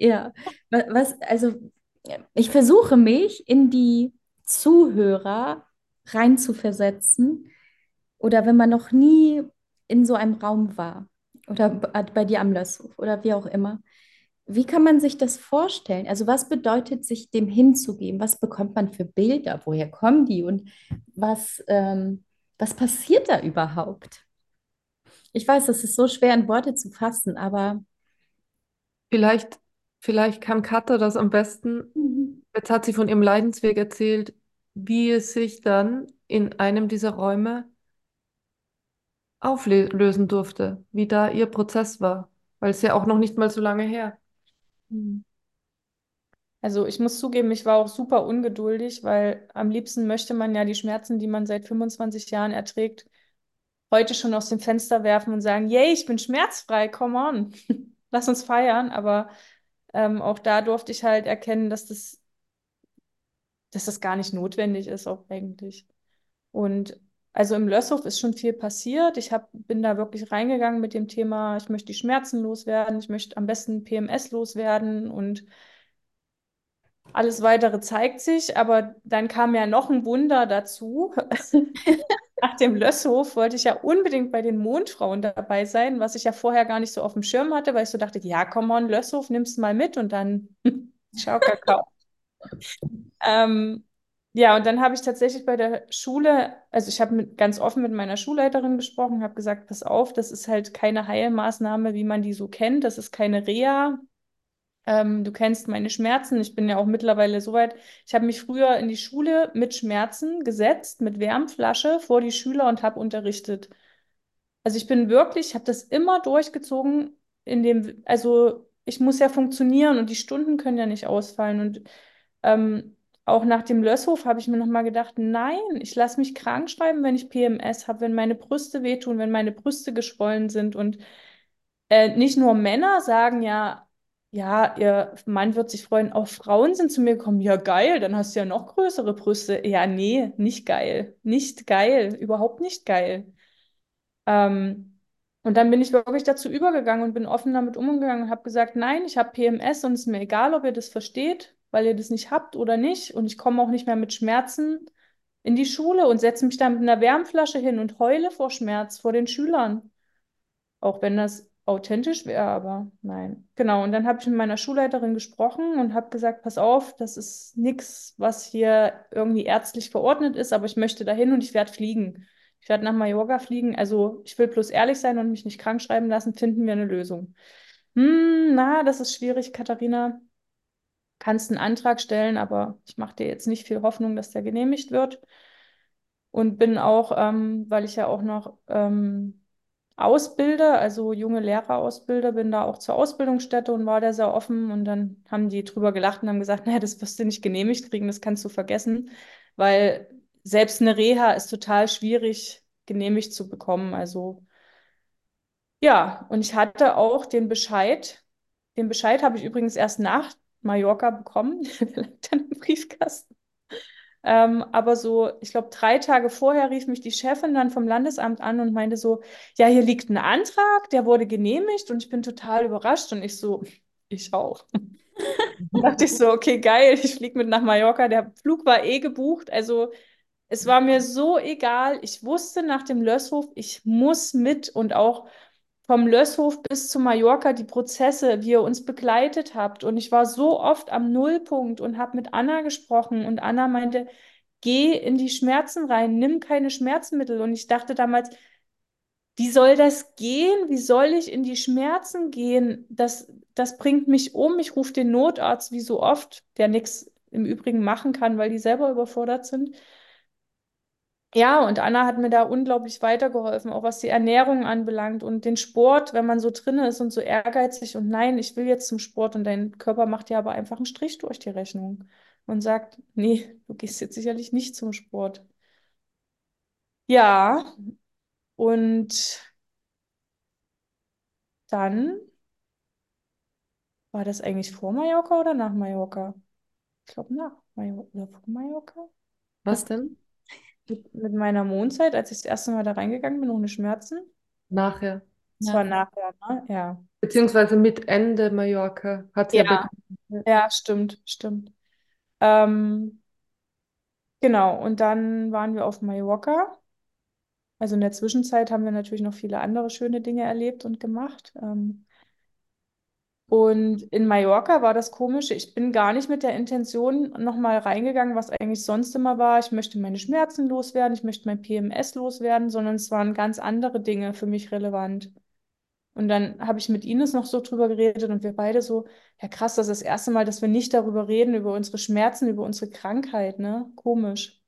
ja. Was, also ich versuche mich in die Zuhörer reinzuversetzen oder wenn man noch nie in so einem Raum war oder bei dir am Lösshof oder wie auch immer. Wie kann man sich das vorstellen? Also was bedeutet sich dem hinzugeben? Was bekommt man für Bilder? Woher kommen die? Und was, ähm, was passiert da überhaupt? Ich weiß, das ist so schwer in Worte zu fassen, aber Vielleicht, vielleicht kann Katha das am besten. Mhm. Jetzt hat sie von ihrem Leidensweg erzählt, wie es sich dann in einem dieser Räume auflösen durfte, wie da ihr Prozess war, weil es ja auch noch nicht mal so lange her. Hm. Also ich muss zugeben, ich war auch super ungeduldig, weil am liebsten möchte man ja die Schmerzen, die man seit 25 Jahren erträgt, heute schon aus dem Fenster werfen und sagen, yay, ich bin schmerzfrei, come on, lass uns feiern. Aber ähm, auch da durfte ich halt erkennen, dass das, dass das gar nicht notwendig ist, auch eigentlich. Und also im Lösshof ist schon viel passiert. Ich hab, bin da wirklich reingegangen mit dem Thema, ich möchte die Schmerzen loswerden, ich möchte am besten PMS loswerden und alles weitere zeigt sich. Aber dann kam ja noch ein Wunder dazu. Nach dem Lösshof wollte ich ja unbedingt bei den Mondfrauen dabei sein, was ich ja vorher gar nicht so auf dem Schirm hatte, weil ich so dachte, ja, komm on, Lösshof, nimmst du mal mit und dann ciao, Kakao. ähm, ja, und dann habe ich tatsächlich bei der Schule, also ich habe ganz offen mit meiner Schulleiterin gesprochen, habe gesagt, pass auf, das ist halt keine Heilmaßnahme, wie man die so kennt, das ist keine Reha. Ähm, du kennst meine Schmerzen, ich bin ja auch mittlerweile so weit. Ich habe mich früher in die Schule mit Schmerzen gesetzt, mit Wärmflasche vor die Schüler und habe unterrichtet. Also ich bin wirklich, ich habe das immer durchgezogen, in dem, also ich muss ja funktionieren und die Stunden können ja nicht ausfallen. Und ähm, auch nach dem Lösshof habe ich mir nochmal gedacht, nein, ich lasse mich krank schreiben, wenn ich PMS habe, wenn meine Brüste wehtun, wenn meine Brüste geschwollen sind. Und äh, nicht nur Männer sagen ja, ja, ihr Mann wird sich freuen, auch Frauen sind zu mir gekommen, ja geil, dann hast du ja noch größere Brüste. Ja, nee, nicht geil, nicht geil, überhaupt nicht geil. Ähm, und dann bin ich wirklich dazu übergegangen und bin offen damit umgegangen und habe gesagt, nein, ich habe PMS und es ist mir egal, ob ihr das versteht, weil ihr das nicht habt oder nicht. Und ich komme auch nicht mehr mit Schmerzen in die Schule und setze mich da mit einer Wärmflasche hin und heule vor Schmerz vor den Schülern. Auch wenn das authentisch wäre, aber nein. Genau, und dann habe ich mit meiner Schulleiterin gesprochen und habe gesagt, pass auf, das ist nichts, was hier irgendwie ärztlich verordnet ist, aber ich möchte dahin und ich werde fliegen. Ich werde nach Mallorca fliegen. Also ich will bloß ehrlich sein und mich nicht krank schreiben lassen, finden wir eine Lösung. Hm, na, das ist schwierig, Katharina. Kannst einen Antrag stellen, aber ich mache dir jetzt nicht viel Hoffnung, dass der genehmigt wird. Und bin auch, ähm, weil ich ja auch noch ähm, ausbilde, also junge Lehrer ausbilde, bin da auch zur Ausbildungsstätte und war da sehr offen. Und dann haben die drüber gelacht und haben gesagt, naja, das wirst du nicht genehmigt kriegen, das kannst du vergessen, weil selbst eine Reha ist total schwierig genehmigt zu bekommen. Also ja, und ich hatte auch den Bescheid. Den Bescheid habe ich übrigens erst nach Mallorca bekommen, vielleicht dann im Briefkasten. Ähm, aber so, ich glaube, drei Tage vorher rief mich die Chefin dann vom Landesamt an und meinte so, ja, hier liegt ein Antrag, der wurde genehmigt und ich bin total überrascht und ich so, ich auch. Dann dachte ich so, okay, geil, ich fliege mit nach Mallorca. Der Flug war eh gebucht, also es war mir so egal. Ich wusste nach dem Lösshof, ich muss mit und auch vom Lösshof bis zu Mallorca die Prozesse, wie ihr uns begleitet habt. Und ich war so oft am Nullpunkt und habe mit Anna gesprochen und Anna meinte, geh in die Schmerzen rein, nimm keine Schmerzmittel. Und ich dachte damals, wie soll das gehen? Wie soll ich in die Schmerzen gehen? Das, das bringt mich um. Ich rufe den Notarzt wie so oft, der nichts im Übrigen machen kann, weil die selber überfordert sind. Ja, und Anna hat mir da unglaublich weitergeholfen, auch was die Ernährung anbelangt und den Sport, wenn man so drin ist und so ehrgeizig und nein, ich will jetzt zum Sport und dein Körper macht ja aber einfach einen Strich durch die Rechnung und sagt, nee, du gehst jetzt sicherlich nicht zum Sport. Ja, und dann war das eigentlich vor Mallorca oder nach Mallorca? Ich glaube nach Mallorca oder vor Mallorca. Was denn? Mit, mit meiner Mondzeit, als ich das erste Mal da reingegangen bin, ohne Schmerzen. Nachher. Das war nachher, ne? Ja. Beziehungsweise mit Ende Mallorca hat sie ja Ja, ja, stimmt, stimmt. Ähm, genau, und dann waren wir auf Mallorca. Also in der Zwischenzeit haben wir natürlich noch viele andere schöne Dinge erlebt und gemacht. Ähm, und in Mallorca war das Komische, ich bin gar nicht mit der Intention nochmal reingegangen, was eigentlich sonst immer war. Ich möchte meine Schmerzen loswerden, ich möchte mein PMS loswerden, sondern es waren ganz andere Dinge für mich relevant. Und dann habe ich mit Ines noch so drüber geredet und wir beide so, ja krass, das ist das erste Mal, dass wir nicht darüber reden, über unsere Schmerzen, über unsere Krankheit, ne? Komisch.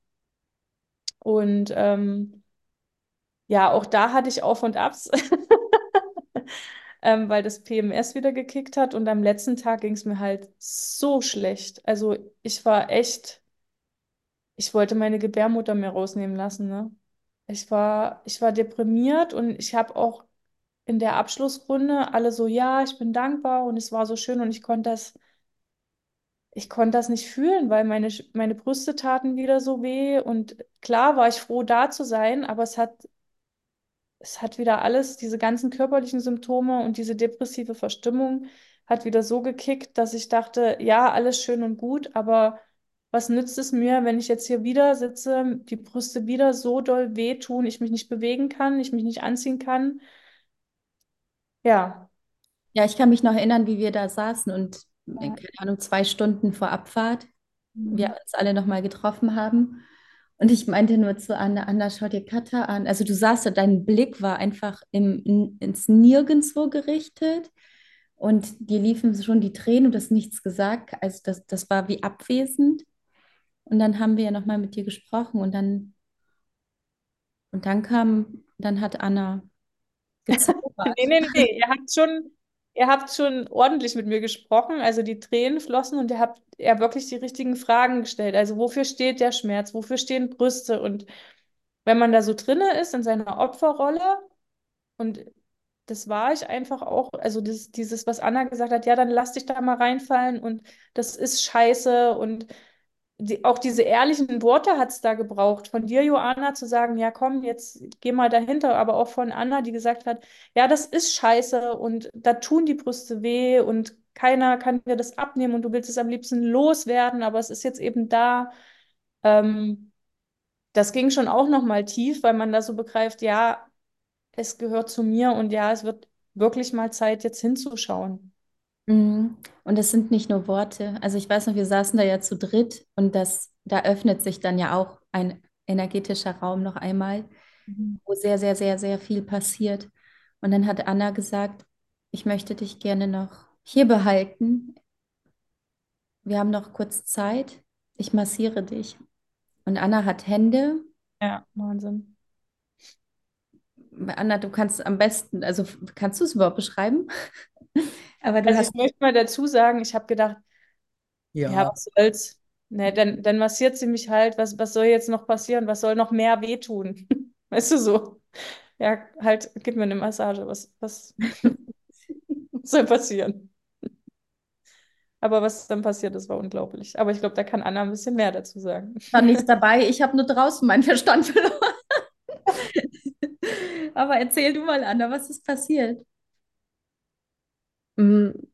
Und ähm, ja, auch da hatte ich Auf und Abs, ähm, weil das PMS wieder gekickt hat und am letzten Tag ging es mir halt so schlecht. Also ich war echt, ich wollte meine Gebärmutter mir rausnehmen lassen, ne? Ich war, ich war deprimiert und ich habe auch in der Abschlussrunde alle so, ja, ich bin dankbar und es war so schön und ich konnte das, ich konnte das nicht fühlen, weil meine, meine Brüste taten wieder so weh und klar war ich froh, da zu sein, aber es hat, es hat wieder alles, diese ganzen körperlichen Symptome und diese depressive Verstimmung hat wieder so gekickt, dass ich dachte, ja, alles schön und gut, aber was nützt es mir, wenn ich jetzt hier wieder sitze, die Brüste wieder so doll wehtun, ich mich nicht bewegen kann, ich mich nicht anziehen kann? Ja. Ja, ich kann mich noch erinnern, wie wir da saßen und, äh, keine Ahnung, zwei Stunden vor Abfahrt wir Mhm. uns alle nochmal getroffen haben. Und ich meinte nur zu Anna, Anna, schau dir Katha an. Also du sahst, ja, dein Blick war einfach im, in, ins Nirgendwo gerichtet und dir liefen schon die Tränen und du hast nichts gesagt. Also das, das war wie abwesend. Und dann haben wir ja nochmal mit dir gesprochen und dann, und dann kam, dann hat Anna gezaubert. Nee, nee, nee, ihr habt schon, ihr habt schon ordentlich mit mir gesprochen, also die Tränen flossen und ihr habt ja wirklich die richtigen Fragen gestellt. Also wofür steht der Schmerz? Wofür stehen Brüste? Und wenn man da so drinne ist in seiner Opferrolle, und das war ich einfach auch, also das, dieses, was Anna gesagt hat, ja, dann lass dich da mal reinfallen und das ist scheiße und die, auch diese ehrlichen Worte hat es da gebraucht. Von dir, Joanna, zu sagen, ja, komm, jetzt geh mal dahinter, aber auch von Anna, die gesagt hat, ja, das ist scheiße und da tun die Brüste weh und keiner kann dir das abnehmen und du willst es am liebsten loswerden, aber es ist jetzt eben da. Ähm, das ging schon auch nochmal tief, weil man da so begreift, ja, es gehört zu mir und ja, es wird wirklich mal Zeit, jetzt hinzuschauen. Mhm. Und es sind nicht nur Worte. Also ich weiß noch, wir saßen da ja zu dritt und das, da öffnet sich dann ja auch ein energetischer Raum noch einmal, Mhm. wo sehr, sehr, sehr, sehr viel passiert. Und dann hat Anna gesagt, ich möchte dich gerne noch hier behalten. Wir haben noch kurz Zeit. Ich massiere dich. Und Anna hat Hände. Ja, Wahnsinn. Anna, du kannst am besten, also kannst du es überhaupt beschreiben? Aber du Also hast ich möchte mal dazu sagen, ich habe gedacht, ja, Ja, was soll's? Ne, dann, dann massiert sie mich halt. Was, was soll jetzt noch passieren? Was soll noch mehr wehtun? Weißt du so? Ja, halt, gib mir eine Massage. Was, was soll passieren? Aber was dann passiert ist, war unglaublich. Aber ich glaube, da kann Anna ein bisschen mehr dazu sagen. war nichts dabei. Ich habe nur draußen meinen Verstand verloren. Aber erzähl du mal, Anna, was ist passiert? Mhm.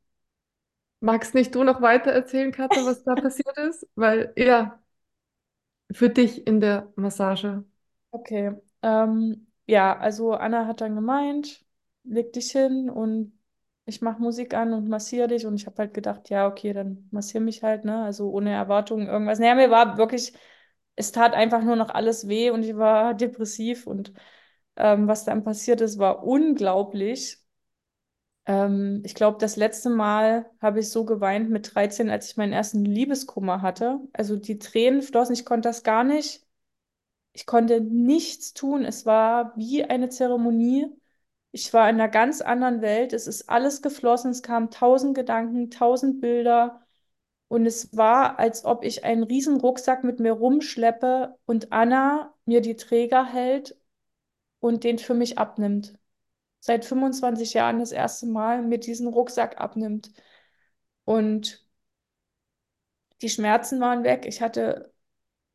Magst nicht du noch weiter erzählen, Katja, was da passiert ist? Weil, ja, für dich in der Massage. Okay. Ähm, ja, also Anna hat dann gemeint, leg dich hin und ich mache Musik an und massiere dich. Und ich habe halt gedacht, ja, okay, dann massiere mich halt, ne? Also ohne Erwartungen irgendwas. Naja, mir war wirklich, es tat einfach nur noch alles weh und ich war depressiv und ähm, was dann passiert ist, war unglaublich. Ähm, ich glaube, das letzte Mal habe ich so geweint mit 13, als ich meinen ersten Liebeskummer hatte. Also die Tränen flossen, ich konnte das gar nicht ich konnte nichts tun. Es war wie eine Zeremonie. Ich war in einer ganz anderen Welt. Es ist alles geflossen. Es kamen tausend Gedanken, tausend Bilder. Und es war, als ob ich einen riesen Rucksack mit mir rumschleppe und Anna mir die Träger hält und den für mich abnimmt. Seit 25 Jahren das erste Mal mir diesen Rucksack abnimmt. Und die Schmerzen waren weg. Ich hatte,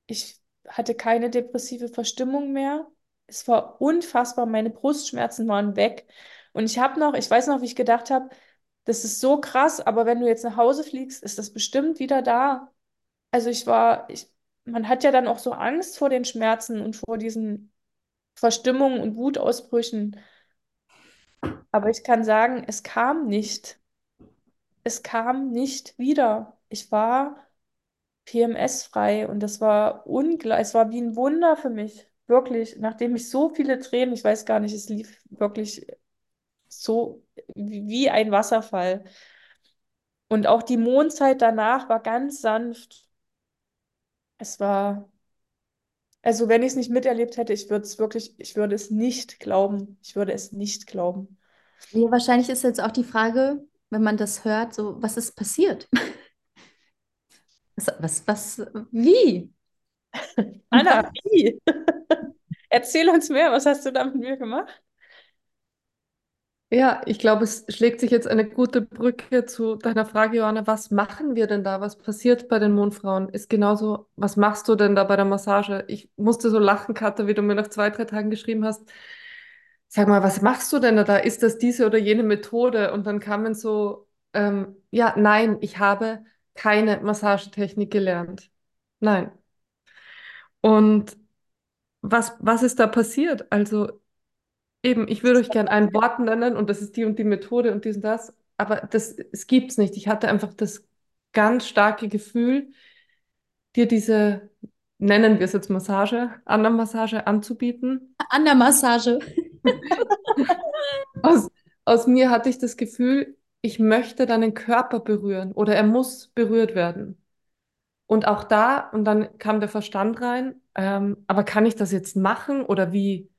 ich hatte keine depressive Verstimmung mehr. Es war unfassbar. Meine Brustschmerzen waren weg. Und ich habe noch, ich weiß noch, wie ich gedacht habe, das ist so krass, aber wenn du jetzt nach Hause fliegst, ist das bestimmt wieder da. Also ich war, ich, man hat ja dann auch so Angst vor den Schmerzen und vor diesen Verstimmungen und Wutausbrüchen. Aber ich kann sagen, es kam nicht. Es kam nicht wieder. Ich war PMS-frei und das war ungleich, es war wie ein Wunder für mich. Wirklich, nachdem ich so viele Tränen, ich weiß gar nicht, es lief wirklich so wie ein Wasserfall. Und auch die Mondzeit danach war ganz sanft. Es war, also wenn ich es nicht miterlebt hätte, ich würde es wirklich, ich würde es nicht glauben. Ich würde es nicht glauben. Ja, wahrscheinlich ist jetzt auch die Frage, wenn man das hört, so, was ist passiert? Was, was, was, wie? Anna, wie? Erzähl uns mehr, was hast du da mit mir gemacht? Ja, ich glaube, es schlägt sich jetzt eine gute Brücke zu deiner Frage, Johanna, was machen wir denn da? Was passiert bei den Mondfrauen? Ist genauso, was machst du denn da bei der Massage? Ich musste so lachen, Katja, wie du mir nach zwei, drei Tagen geschrieben hast. Sag mal, was machst du denn da? Ist das diese oder jene Methode? Und dann kamen so, ähm, ja, nein, ich habe keine Massagetechnik gelernt. Nein. Und was, was ist da passiert? Also eben, ich würde euch gerne ein Wort nennen und das ist die und die Methode und dies und das, aber das, es gibt's nicht. Ich hatte einfach das ganz starke Gefühl, dir diese, nennen wir es jetzt Massage, Anna-Massage anzubieten. Anna-Massage. Aus, aus mir hatte ich das Gefühl, ich möchte deinen Körper berühren oder er muss berührt werden. Und auch da, und dann kam der Verstand rein, ähm, aber kann ich das jetzt machen oder wie,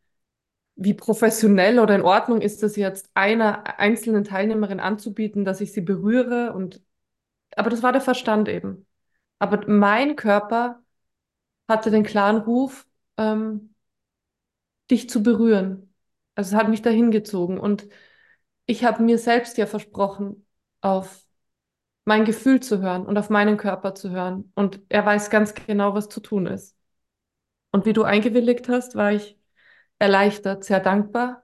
wie professionell oder in Ordnung ist das jetzt einer einzelnen Teilnehmerin anzubieten, dass ich sie berühre und, aber das war der Verstand eben. Aber mein Körper hatte den klaren Ruf, ähm, dich zu berühren. Also es hat mich dahin gezogen und ich habe mir selbst ja versprochen, auf mein Gefühl zu hören und auf meinen Körper zu hören. Und er weiß ganz genau, was zu tun ist. Und wie du eingewilligt hast, war ich erleichtert, sehr dankbar,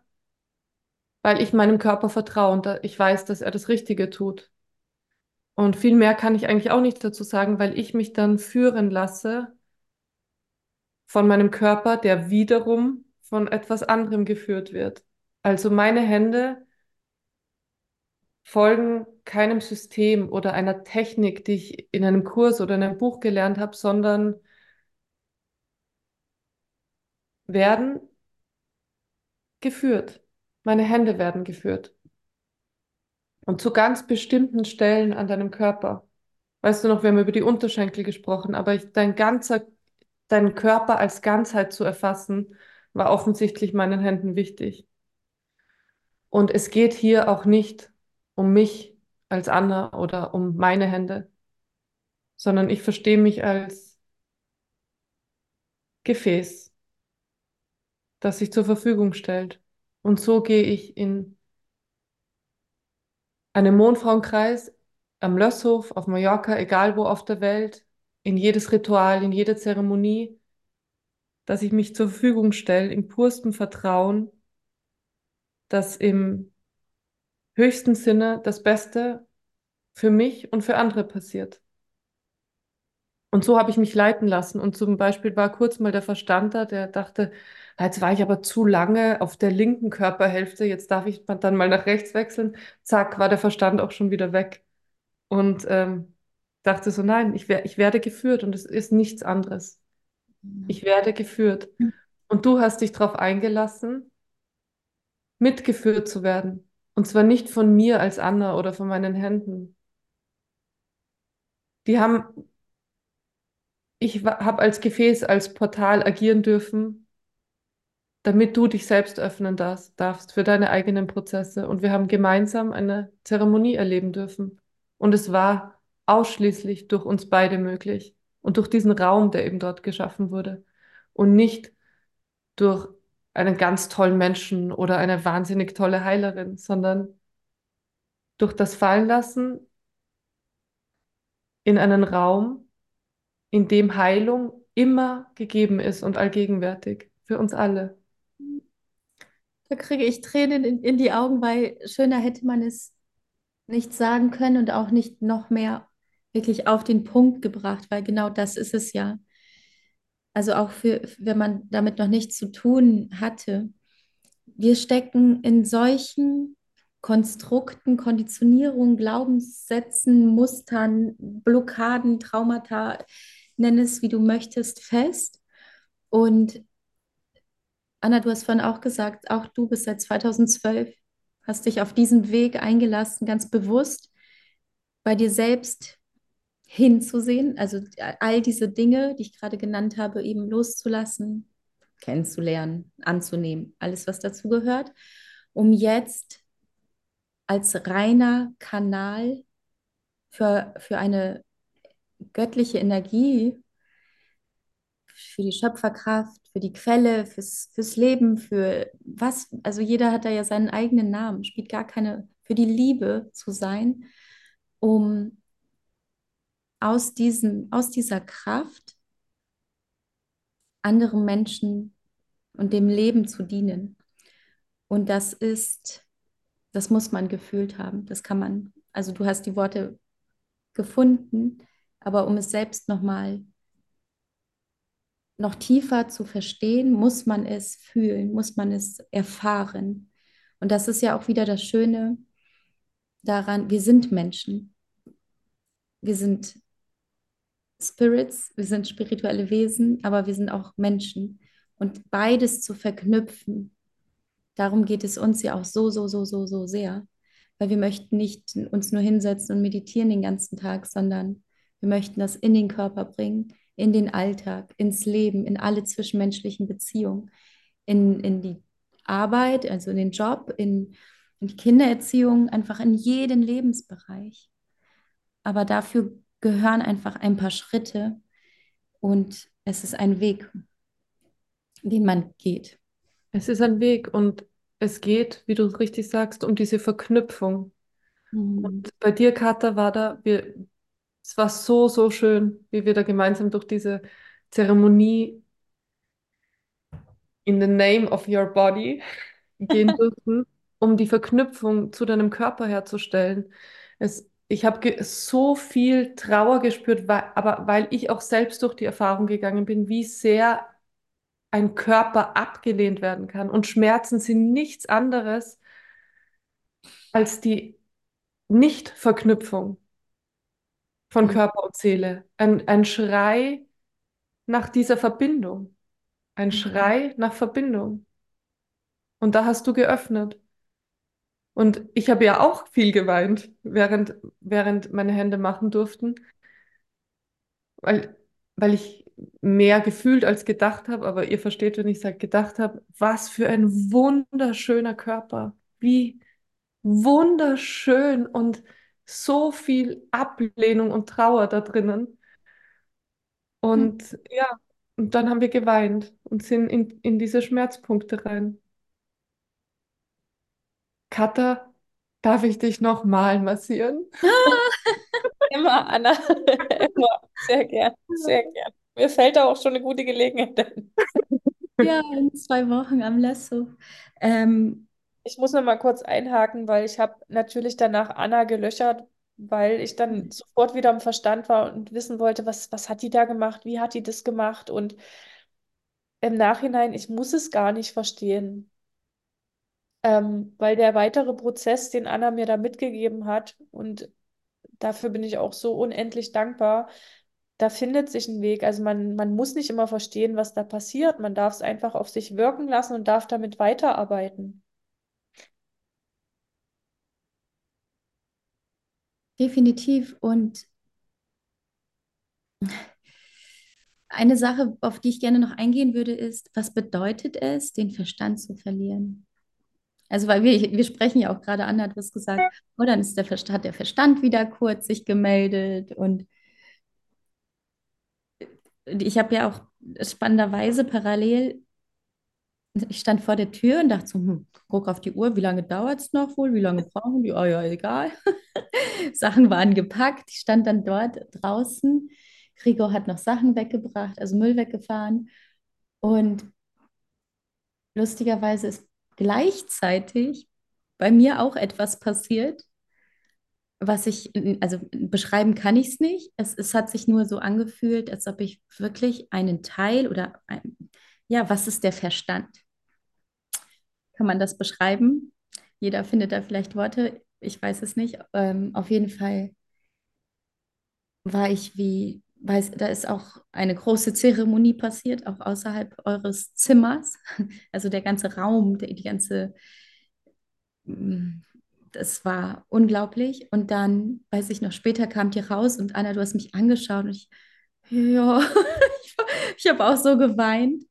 weil ich meinem Körper vertraue und ich weiß, dass er das Richtige tut. Und viel mehr kann ich eigentlich auch nicht dazu sagen, weil ich mich dann führen lasse von meinem Körper, der wiederum von etwas anderem geführt wird. Also meine Hände folgen keinem System oder einer Technik, die ich in einem Kurs oder in einem Buch gelernt habe, sondern werden geführt. Meine Hände werden geführt. Und zu ganz bestimmten Stellen an deinem Körper. Weißt du noch, wir haben über die Unterschenkel gesprochen, aber ich, dein ganzer, deinen Körper als Ganzheit zu erfassen, war offensichtlich meinen Händen wichtig. Und es geht hier auch nicht um mich als Anna oder um meine Hände, sondern ich verstehe mich als Gefäß, das sich zur Verfügung stellt. Und so gehe ich in einem Mondfrauenkreis, am Lösshof, auf Mallorca, egal wo auf der Welt, in jedes Ritual, in jede Zeremonie, dass ich mich zur Verfügung stelle, in purstem Vertrauen, dass im höchsten Sinne das Beste für mich und für andere passiert. Und so habe ich mich leiten lassen. Und zum Beispiel war kurz mal der Verstand da, der dachte, "Ah, jetzt war ich aber zu lange auf der linken Körperhälfte, jetzt darf ich dann mal nach rechts wechseln. Zack, war der Verstand auch schon wieder weg. Und ähm, dachte so, nein, ich, wer ich werde geführt und es ist nichts anderes. Ich werde geführt. Und du hast dich darauf eingelassen, mitgeführt zu werden. Und zwar nicht von mir als Anna oder von meinen Händen. Die haben ich habe als Gefäß, als Portal agieren dürfen, damit du dich selbst öffnen darfst, darfst für deine eigenen Prozesse. Und wir haben gemeinsam eine Zeremonie erleben dürfen. Und es war ausschließlich durch uns beide möglich und durch diesen Raum, der eben dort geschaffen wurde. Und nicht durch einen ganz tollen Menschen oder eine wahnsinnig tolle Heilerin, sondern durch das Fallenlassen in einen Raum, in dem Heilung immer gegeben ist und allgegenwärtig für uns alle. Da kriege ich Tränen in, in die Augen, weil schöner hätte man es nicht sagen können und auch nicht noch mehr wirklich auf den Punkt gebracht, weil genau das ist es ja. Also auch für, wenn man damit noch nichts zu tun hatte. Wir stecken in solchen Konstrukten, Konditionierungen, Glaubenssätzen, Mustern, Blockaden, Traumata, nenn es wie du möchtest, fest. Und Anna, du hast vorhin auch gesagt, auch du bist seit 2012, hast dich auf diesen Weg eingelassen, ganz bewusst bei dir selbst hinzusehen, also all diese Dinge, die ich gerade genannt habe, eben loszulassen, kennenzulernen, anzunehmen, alles, was dazu gehört, um jetzt als reiner Kanal für, für eine göttliche Energie, für die Schöpferkraft, für die Quelle, fürs, fürs Leben, für was, also jeder hat da ja seinen eigenen Namen, spielt gar keine, für die Liebe zu sein, um aus, diesem, aus dieser Kraft anderen Menschen und dem Leben zu dienen. Und das ist, das muss man gefühlt haben. Das kann man, also du hast die Worte gefunden, aber um es selbst nochmal noch tiefer zu verstehen, muss man es fühlen, muss man es erfahren. Und das ist ja auch wieder das Schöne daran, wir sind Menschen. Wir sind Spirits, wir sind spirituelle Wesen, aber wir sind auch Menschen. Und beides zu verknüpfen, darum geht es uns ja auch so, so, so, so, so sehr. Weil wir möchten nicht uns nur hinsetzen und meditieren den ganzen Tag, sondern wir möchten das in den Körper bringen, in den Alltag, ins Leben, in alle zwischenmenschlichen Beziehungen, in, in die Arbeit, also in den Job, in, in die Kindererziehung, einfach in jeden Lebensbereich. Aber dafür gehören einfach ein paar Schritte und es ist ein Weg, den man geht. Es ist ein Weg und es geht, wie du richtig sagst, um diese Verknüpfung. Mhm. Und bei dir, Katha, war da, wir, es war so, so schön, wie wir da gemeinsam durch diese Zeremonie in the name of your body gehen durften, um die Verknüpfung zu deinem Körper herzustellen. Es, ich habe so viel Trauer gespürt, weil, aber weil ich auch selbst durch die Erfahrung gegangen bin, wie sehr ein Körper abgelehnt werden kann. Und Schmerzen sind nichts anderes als die Nichtverknüpfung von mhm. Körper und Seele. Ein, ein Schrei nach dieser Verbindung. Ein mhm. Schrei nach Verbindung. Und da hast du geöffnet. Und ich habe ja auch viel geweint, während, während meine Hände machen durften, weil, weil ich mehr gefühlt als gedacht habe, aber ihr versteht, wenn ich sage gedacht habe, was für ein wunderschöner Körper, wie wunderschön und so viel Ablehnung und Trauer da drinnen. Und mhm. ja, und dann haben wir geweint und sind in, in diese Schmerzpunkte rein. Katha, darf ich dich nochmal massieren? Immer, Anna. Immer. Sehr gern, sehr gern. Mir fällt da auch schon eine gute Gelegenheit ein. Ja, in zwei Wochen am Lasso. Ähm, ich muss noch mal kurz einhaken, weil ich habe natürlich danach Anna gelöchert, weil ich dann mhm. sofort wieder im Verstand war und wissen wollte, was, was hat die da gemacht, wie hat die das gemacht und im Nachhinein, ich muss es gar nicht verstehen. Ähm, weil der weitere Prozess, den Anna mir da mitgegeben hat, und dafür bin ich auch so unendlich dankbar, da findet sich ein Weg. Also man, man muss nicht immer verstehen, was da passiert. Man darf es einfach auf sich wirken lassen und darf damit weiterarbeiten. Definitiv. Und eine Sache, auf die ich gerne noch eingehen würde, ist, was bedeutet es, den Verstand zu verlieren? Also, weil wir, wir sprechen ja auch gerade, Anna hat was gesagt, oh, dann ist der Verstand, hat der Verstand wieder kurz sich gemeldet und ich habe ja auch spannenderweise parallel, ich stand vor der Tür und dachte so, hm, guck auf die Uhr, wie lange dauert es noch wohl, wie lange brauchen die? Oh ja, egal. Sachen waren gepackt, ich stand dann dort draußen. Gregor hat noch Sachen weggebracht, also Müll weggefahren. Und lustigerweise ist gleichzeitig bei mir auch etwas passiert, was ich, also beschreiben kann ich es nicht. Es, hat sich nur so angefühlt, als ob ich wirklich einen Teil oder, ein, ja, was ist der Verstand? Kann man das beschreiben? Jeder findet da vielleicht Worte, ich weiß es nicht. Ähm, auf jeden Fall war ich wie, weiß, da ist auch eine große Zeremonie passiert, auch außerhalb eures Zimmers. Also der ganze Raum, die, die ganze das war unglaublich. Und dann, weiß ich noch, später kamt ihr raus und Anna, du hast mich angeschaut und ich, ja, ich, ich habe auch so geweint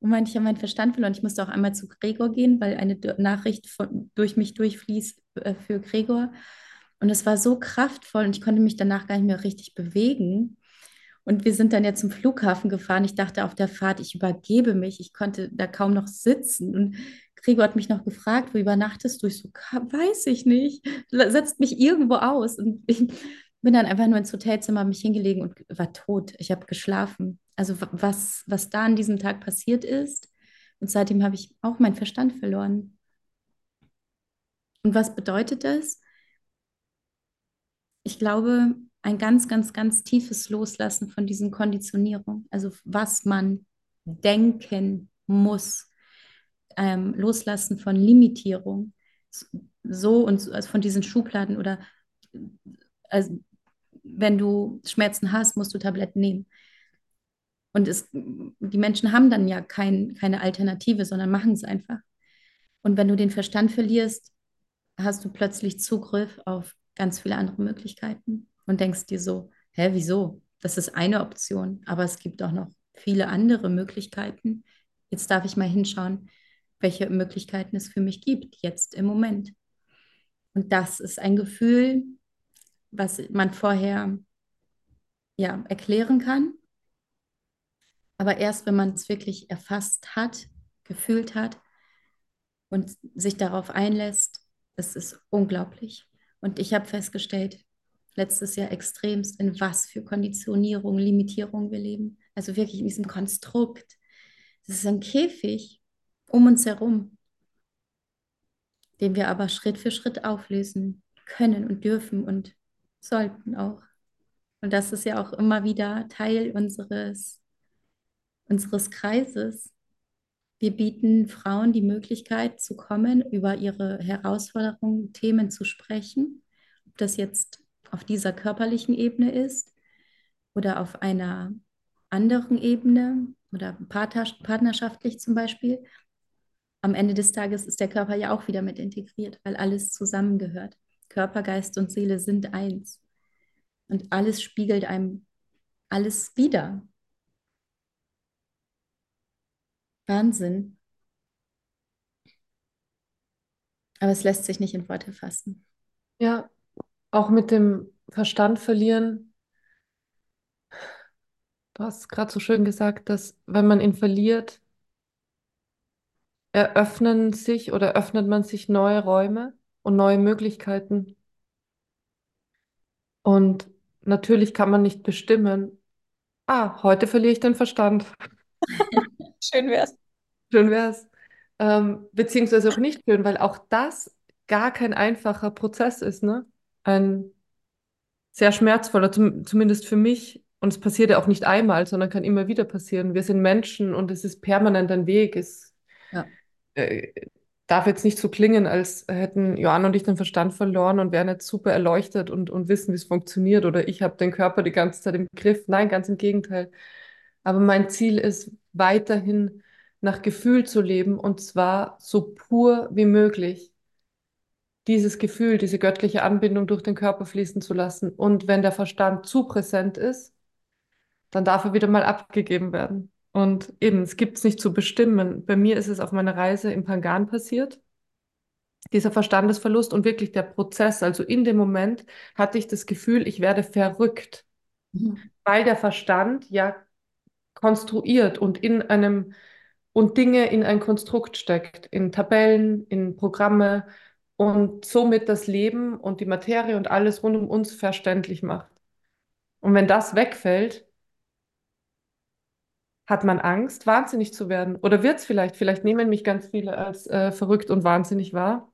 und meinte, ich habe meinen Verstand verloren. Ich musste auch einmal zu Gregor gehen, weil eine Nachricht von, durch mich durchfließt für Gregor. Und es war so kraftvoll und ich konnte mich danach gar nicht mehr richtig bewegen. Und wir sind dann ja zum Flughafen gefahren. Ich dachte auf der Fahrt, ich übergebe mich. Ich konnte da kaum noch sitzen. Und Gregor hat mich noch gefragt, wo übernachtest du? Ich so, weiß ich nicht. Setzt mich irgendwo aus. Und ich bin dann einfach nur ins Hotelzimmer, mich hingelegen und war tot. Ich habe geschlafen. Also was, was da an diesem Tag passiert ist. Und seitdem habe ich auch meinen Verstand verloren. Und was bedeutet das? Ich glaube, ein ganz, ganz, ganz tiefes Loslassen von diesen Konditionierungen. Also was man denken muss ähm, Loslassen von Limitierung, so und so, also von diesen Schubladen oder also, wenn du Schmerzen hast, musst du Tabletten nehmen. Und es, die Menschen haben dann ja kein, keine Alternative, sondern machen es einfach. Und wenn du den Verstand verlierst, hast du plötzlich Zugriff auf ganz viele andere Möglichkeiten und denkst dir so, hä, wieso? Das ist eine Option, aber es gibt auch noch viele andere Möglichkeiten. Jetzt darf ich mal hinschauen, welche Möglichkeiten es für mich gibt, jetzt im Moment. Und das ist ein Gefühl, was man vorher ja, erklären kann. Aber erst wenn man es wirklich erfasst hat, gefühlt hat und sich darauf einlässt, es ist unglaublich. Und ich habe festgestellt, letztes Jahr extremst, in was für Konditionierung, Limitierung wir leben. Also wirklich in diesem Konstrukt. Das ist ein Käfig, um uns herum, den wir aber Schritt für Schritt auflösen können und dürfen und sollten auch. Und das ist ja auch immer wieder Teil unseres, unseres Kreises. Wir bieten Frauen die Möglichkeit zu kommen, über ihre Herausforderungen, Themen zu sprechen, ob das jetzt auf dieser körperlichen Ebene ist oder auf einer anderen Ebene oder partnerschaftlich zum Beispiel, am Ende des Tages ist der Körper ja auch wieder mit integriert, weil alles zusammengehört. Körper, Geist und Seele sind eins. Und alles spiegelt einem alles wieder. Wahnsinn. Aber es lässt sich nicht in Worte fassen. Ja, auch mit dem Verstand verlieren. Du hast gerade so schön gesagt, dass wenn man ihn verliert, eröffnen sich oder öffnet man sich neue Räume und neue Möglichkeiten. Und natürlich kann man nicht bestimmen, ah, heute verliere ich den Verstand. Schön wär's. Schön wär's. Ähm, beziehungsweise auch nicht schön, weil auch das gar kein einfacher Prozess ist, ne? Ein sehr schmerzvoller, zum, zumindest für mich. Und es passiert ja auch nicht einmal, sondern kann immer wieder passieren. Wir sind Menschen und es ist permanent ein Weg. Es, Ja. äh, darf jetzt nicht so klingen, als hätten Johanna und ich den Verstand verloren und wären jetzt super erleuchtet und, und wissen, wie es funktioniert oder ich habe den Körper die ganze Zeit im Griff. Nein, ganz im Gegenteil. Aber mein Ziel ist weiterhin nach Gefühl zu leben und zwar so pur wie möglich. Dieses Gefühl, diese göttliche Anbindung durch den Körper fließen zu lassen. Und wenn der Verstand zu präsent ist, dann darf er wieder mal abgegeben werden. Und eben, es gibt es nicht zu bestimmen. Bei mir ist es auf meiner Reise im Pangan passiert, dieser Verstandesverlust und wirklich der Prozess. Also in dem Moment hatte ich das Gefühl, ich werde verrückt, Mhm. weil der Verstand ja konstruiert und in einem und Dinge in ein Konstrukt steckt, in Tabellen, in Programme und somit das Leben und die Materie und alles rund um uns verständlich macht. Und wenn das wegfällt, hat man Angst, wahnsinnig zu werden. Oder wird es vielleicht? Vielleicht nehmen mich ganz viele als äh, verrückt und wahnsinnig wahr.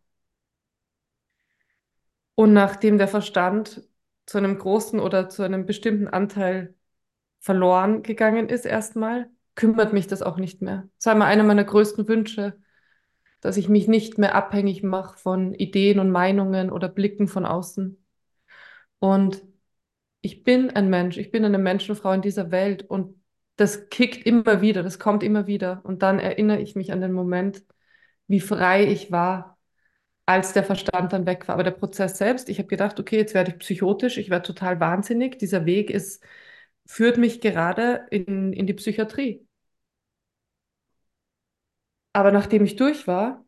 Und nachdem der Verstand zu einem großen oder zu einem bestimmten Anteil verloren gegangen ist, erstmal, kümmert mich das auch nicht mehr. Das war immer einer meiner größten Wünsche, dass ich mich nicht mehr abhängig mache von Ideen und Meinungen oder Blicken von außen. Und ich bin ein Mensch, ich bin eine Menschenfrau in dieser Welt und das kickt immer wieder, das kommt immer wieder. Und dann erinnere ich mich an den Moment, wie frei ich war, als der Verstand dann weg war. Aber der Prozess selbst, ich habe gedacht, okay, jetzt werde ich psychotisch, ich werde total wahnsinnig. Dieser Weg ist, führt mich gerade in, in die Psychiatrie. Aber nachdem ich durch war,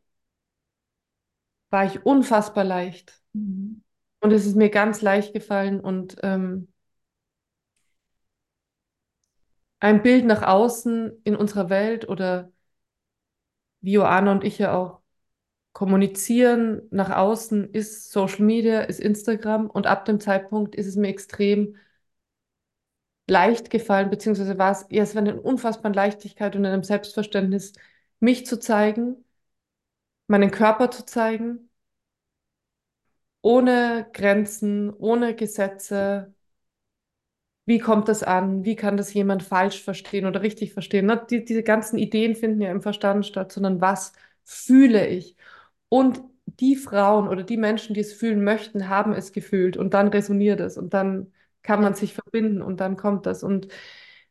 war ich unfassbar leicht. Mhm. Und es ist mir ganz leicht gefallen und ähm, ein Bild nach außen in unserer Welt oder wie Joanna und ich ja auch kommunizieren nach außen ist Social Media, ist Instagram und ab dem Zeitpunkt ist es mir extrem leicht gefallen, beziehungsweise war es, ja, es war eine unfassbare Leichtigkeit und einem Selbstverständnis, mich zu zeigen, meinen Körper zu zeigen, ohne Grenzen, ohne Gesetze. Wie kommt das an? Wie kann das jemand falsch verstehen oder richtig verstehen? Ne? Die, diese ganzen Ideen finden ja im Verstand statt, sondern was fühle ich? Und die Frauen oder die Menschen, die es fühlen möchten, haben es gefühlt und dann resoniert es und dann kann man sich verbinden und dann kommt das. Und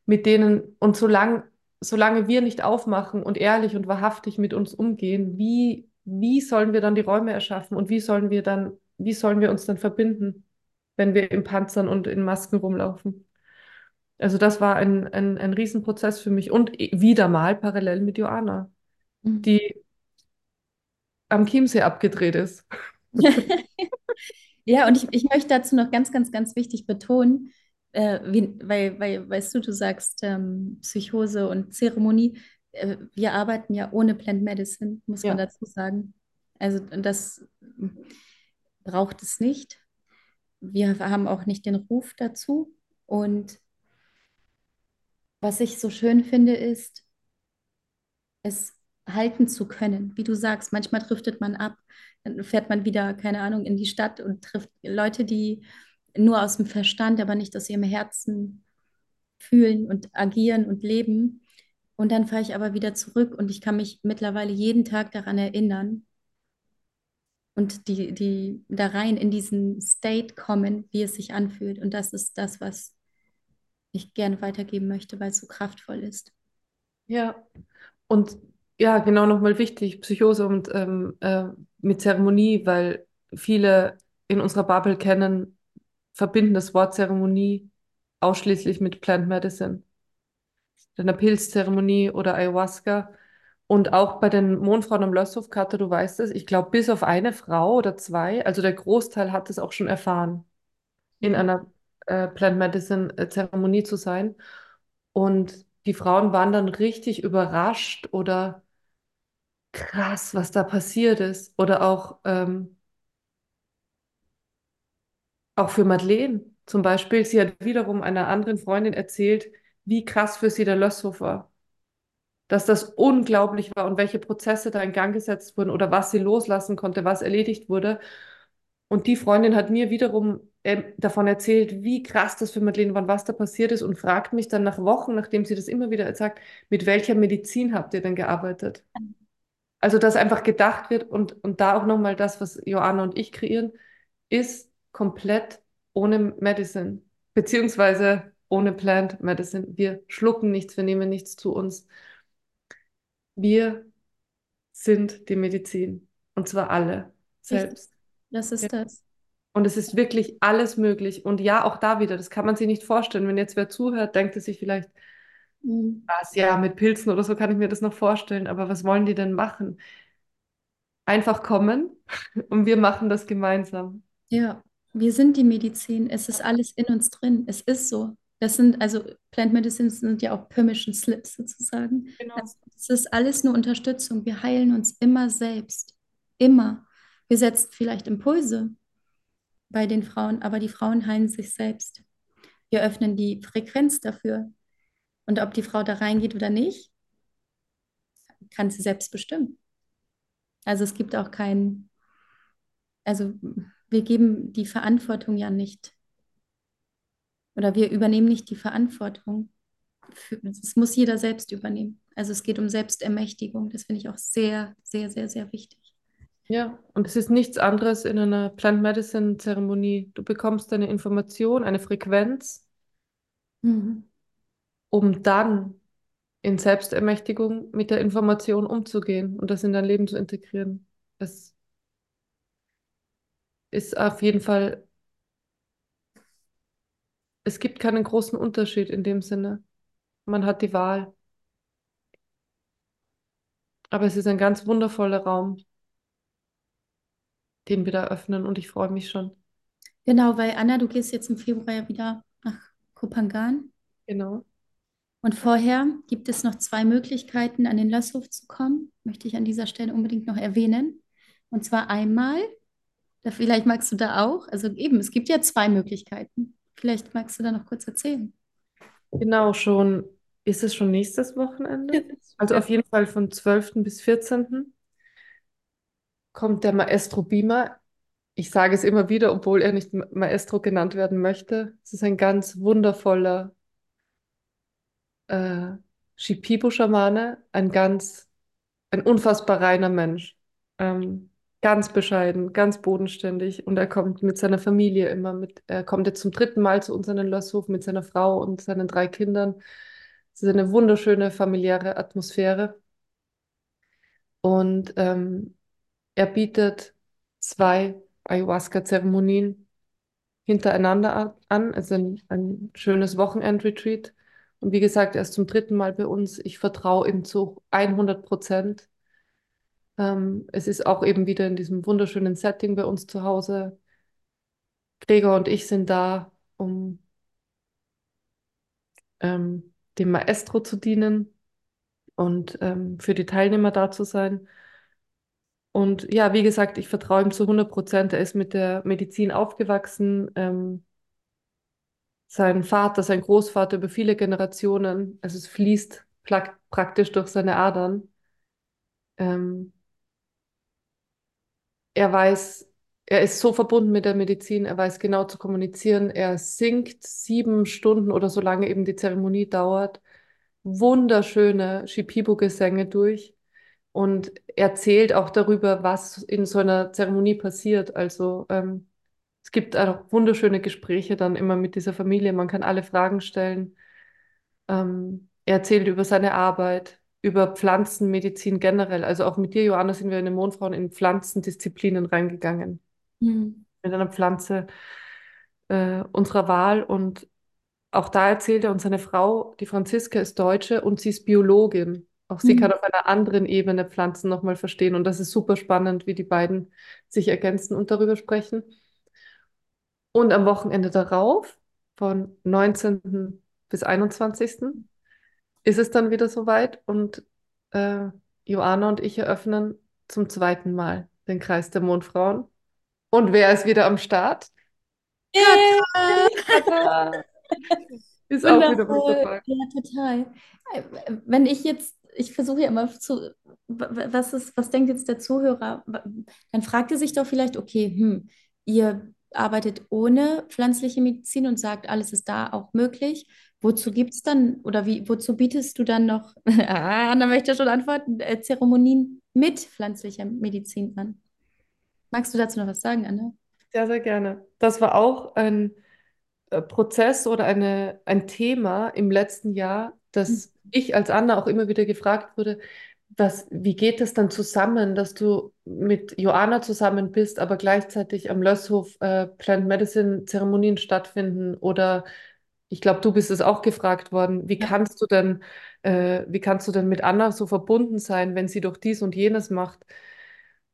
mit denen, und solange, solange wir nicht aufmachen und ehrlich und wahrhaftig mit uns umgehen, wie, wie sollen wir dann die Räume erschaffen und wie sollen wir dann, wie sollen wir uns dann verbinden, wenn wir in Panzern und in Masken rumlaufen? Also das war ein, ein, ein Riesenprozess für mich und wieder mal parallel mit Joanna, Mhm. die am Chiemsee abgedreht ist. Ja, und ich, ich möchte dazu noch ganz, ganz, ganz wichtig betonen, äh, wie, weil, weil, weißt du, du sagst ähm, Psychose und Zeremonie. Äh, wir arbeiten ja ohne Plant Medicine, muss man Ja. dazu sagen. Also das braucht es nicht. Wir haben auch nicht den Ruf dazu. Und was ich so schön finde, ist, es halten zu können. Wie du sagst, manchmal driftet man ab, fährt man wieder, keine Ahnung, in die Stadt und trifft Leute, die nur aus dem Verstand, aber nicht aus ihrem Herzen fühlen und agieren und leben. Und dann fahre ich aber wieder zurück und ich kann mich mittlerweile jeden Tag daran erinnern und die, die da rein in diesen State kommen, wie es sich anfühlt. Und das ist das, was ich gerne weitergeben möchte, weil es so kraftvoll ist. Ja, und ja, genau nochmal wichtig, Psychose und ähm, äh, mit Zeremonie, weil viele in unserer Bubble kennen, verbinden das Wort Zeremonie ausschließlich mit Plant Medicine, einer Pilzzeremonie oder Ayahuasca. Und auch bei den Mondfrauen am Lösshof, Katja, du weißt es, ich glaube, bis auf eine Frau oder zwei, also der Großteil hat es auch schon erfahren, in einer äh, Plant Medicine äh, Zeremonie zu sein. Und die Frauen waren dann richtig überrascht oder krass, was da passiert ist. Oder auch, ähm, auch für Madeleine zum Beispiel. Sie hat wiederum einer anderen Freundin erzählt, wie krass für sie der Lösshof war. Dass das unglaublich war und welche Prozesse da in Gang gesetzt wurden oder was sie loslassen konnte, was erledigt wurde. Und die Freundin hat mir wiederum ähm, davon erzählt, wie krass das für Madeleine war, was da passiert ist und fragt mich dann nach Wochen, nachdem sie das immer wieder sagt, mit welcher Medizin habt ihr denn gearbeitet? Also, dass einfach gedacht wird und, und da auch nochmal das, was Joanna und ich kreieren, ist komplett ohne Medicine, beziehungsweise ohne Plant Medicine. Wir schlucken nichts, wir nehmen nichts zu uns. Wir sind die Medizin und zwar alle selbst. Das ist das. Und es ist wirklich alles möglich. Und ja, auch da wieder, das kann man sich nicht vorstellen. Wenn jetzt wer zuhört, denkt er sich vielleicht, Mhm. was, ja, mit Pilzen oder so kann ich mir das noch vorstellen. Aber was wollen die denn machen? Einfach kommen und wir machen das gemeinsam. Ja, wir sind die Medizin. Es ist alles in uns drin. Es ist so. Das sind, also Plant Medicine sind ja auch Permission Slips sozusagen. Genau. Also, es ist alles nur Unterstützung. Wir heilen uns immer selbst. Immer. Wir setzen vielleicht Impulse bei den Frauen, aber die Frauen heilen sich selbst. Wir öffnen die Frequenz dafür. Und ob die Frau da reingeht oder nicht, kann sie selbst bestimmen. Also es gibt auch kein, also wir geben die Verantwortung ja nicht. Oder wir übernehmen nicht die Verantwortung. Das muss jeder selbst übernehmen. Also es geht um Selbstermächtigung. Das finde ich auch sehr, sehr, sehr, sehr wichtig. Ja, und es ist nichts anderes in einer Plant Medicine Zeremonie. Du bekommst eine Information, eine Frequenz, Mhm. Um dann in Selbstermächtigung mit der Information umzugehen und das in dein Leben zu integrieren. Es ist auf jeden Fall, es gibt keinen großen Unterschied in dem Sinne. Man hat die Wahl. Aber es ist ein ganz wundervoller Raum, den wir da öffnen und ich freue mich schon. Genau, weil Anna, du gehst jetzt im Februar ja wieder nach Kopangan. Genau. Und vorher gibt es noch zwei Möglichkeiten, an den Lasshof zu kommen. Möchte ich an dieser Stelle unbedingt noch erwähnen. Und zwar einmal, da vielleicht magst du da auch, also eben, es gibt ja zwei Möglichkeiten. Vielleicht magst du da noch kurz erzählen. Genau, schon. Ist es schon nächstes Wochenende? Also auf jeden Fall von 12. bis 14. kommt der Maestro Bima. Ich sage es immer wieder, obwohl er nicht Ma- Maestro genannt werden möchte. Es ist ein ganz wundervoller äh, Shipibo-Schamane, ein ganz, ein unfassbar reiner Mensch. Ähm, ganz bescheiden, ganz bodenständig und er kommt mit seiner Familie immer mit. Er kommt jetzt zum dritten Mal zu uns an den Lösshof mit seiner Frau und seinen drei Kindern. Es ist eine wunderschöne familiäre Atmosphäre und ähm, er bietet zwei Ayahuasca-Zeremonien hintereinander an. Also ein, ein schönes Wochenend-Retreat. Und wie gesagt, er ist zum dritten Mal bei uns. Ich vertraue ihm zu 100 Prozent. Ähm, es ist auch eben wieder in diesem wunderschönen Setting bei uns zu Hause. Gregor und ich sind da, um ähm, dem Maestro zu dienen und ähm, für die Teilnehmer da zu sein. Und ja, wie gesagt, ich vertraue ihm zu 100 Prozent. Er ist mit der Medizin aufgewachsen. Ähm, sein Vater, sein Großvater über viele Generationen. Also es fließt prak- praktisch durch seine Adern. Ähm, er weiß, er ist so verbunden mit der Medizin, er weiß genau zu kommunizieren. Er singt sieben Stunden oder so lange eben die Zeremonie dauert, wunderschöne Shipibo-Gesänge durch und erzählt auch darüber, was in so einer Zeremonie passiert. Also ähm, es gibt auch wunderschöne Gespräche dann immer mit dieser Familie. Man kann alle Fragen stellen. Ähm, er erzählt über seine Arbeit, über Pflanzenmedizin generell. Also auch mit dir, Johanna, sind wir in den Mondfrauen in Pflanzendisziplinen reingegangen. Mhm. Mit einer Pflanze äh, unserer Wahl. Und auch da erzählt er, und seine Frau, die Franziska, ist Deutsche und sie ist Biologin. Auch sie Mhm. kann auf einer anderen Ebene Pflanzen nochmal verstehen. Und das ist super spannend, wie die beiden sich ergänzen und darüber sprechen. Und am Wochenende darauf, von 19. bis 21. ist es dann wieder soweit und äh, Joanna und ich eröffnen zum zweiten Mal den Kreis der Mondfrauen. Und wer ist wieder am Start? Katha! Ist auch wieder wundervoll. Ja, total. Wenn ich jetzt, ich versuche ja immer zu, was ist, was denkt jetzt der Zuhörer? Dann fragt er sich doch vielleicht, okay, hm, ihr arbeitet ohne pflanzliche Medizin und sagt, alles ist da auch möglich. Wozu gibt es dann, oder wie, wozu bietest du dann noch, ah, Anna möchte ja schon antworten, äh, Zeremonien mit pflanzlicher Medizin an? Magst du dazu noch was sagen, Anna? Sehr, sehr gerne. Das war auch ein äh, Prozess oder eine, ein Thema im letzten Jahr, dass ich als Anna auch immer wieder gefragt wurde, was, wie geht es dann zusammen, dass du mit Joanna zusammen bist, aber gleichzeitig am Lösshof äh, Plant Medicine Zeremonien stattfinden? Oder ich glaube, du bist es auch gefragt worden, wie kannst du denn, äh, wie kannst du denn mit Anna so verbunden sein, wenn sie doch dies und jenes macht?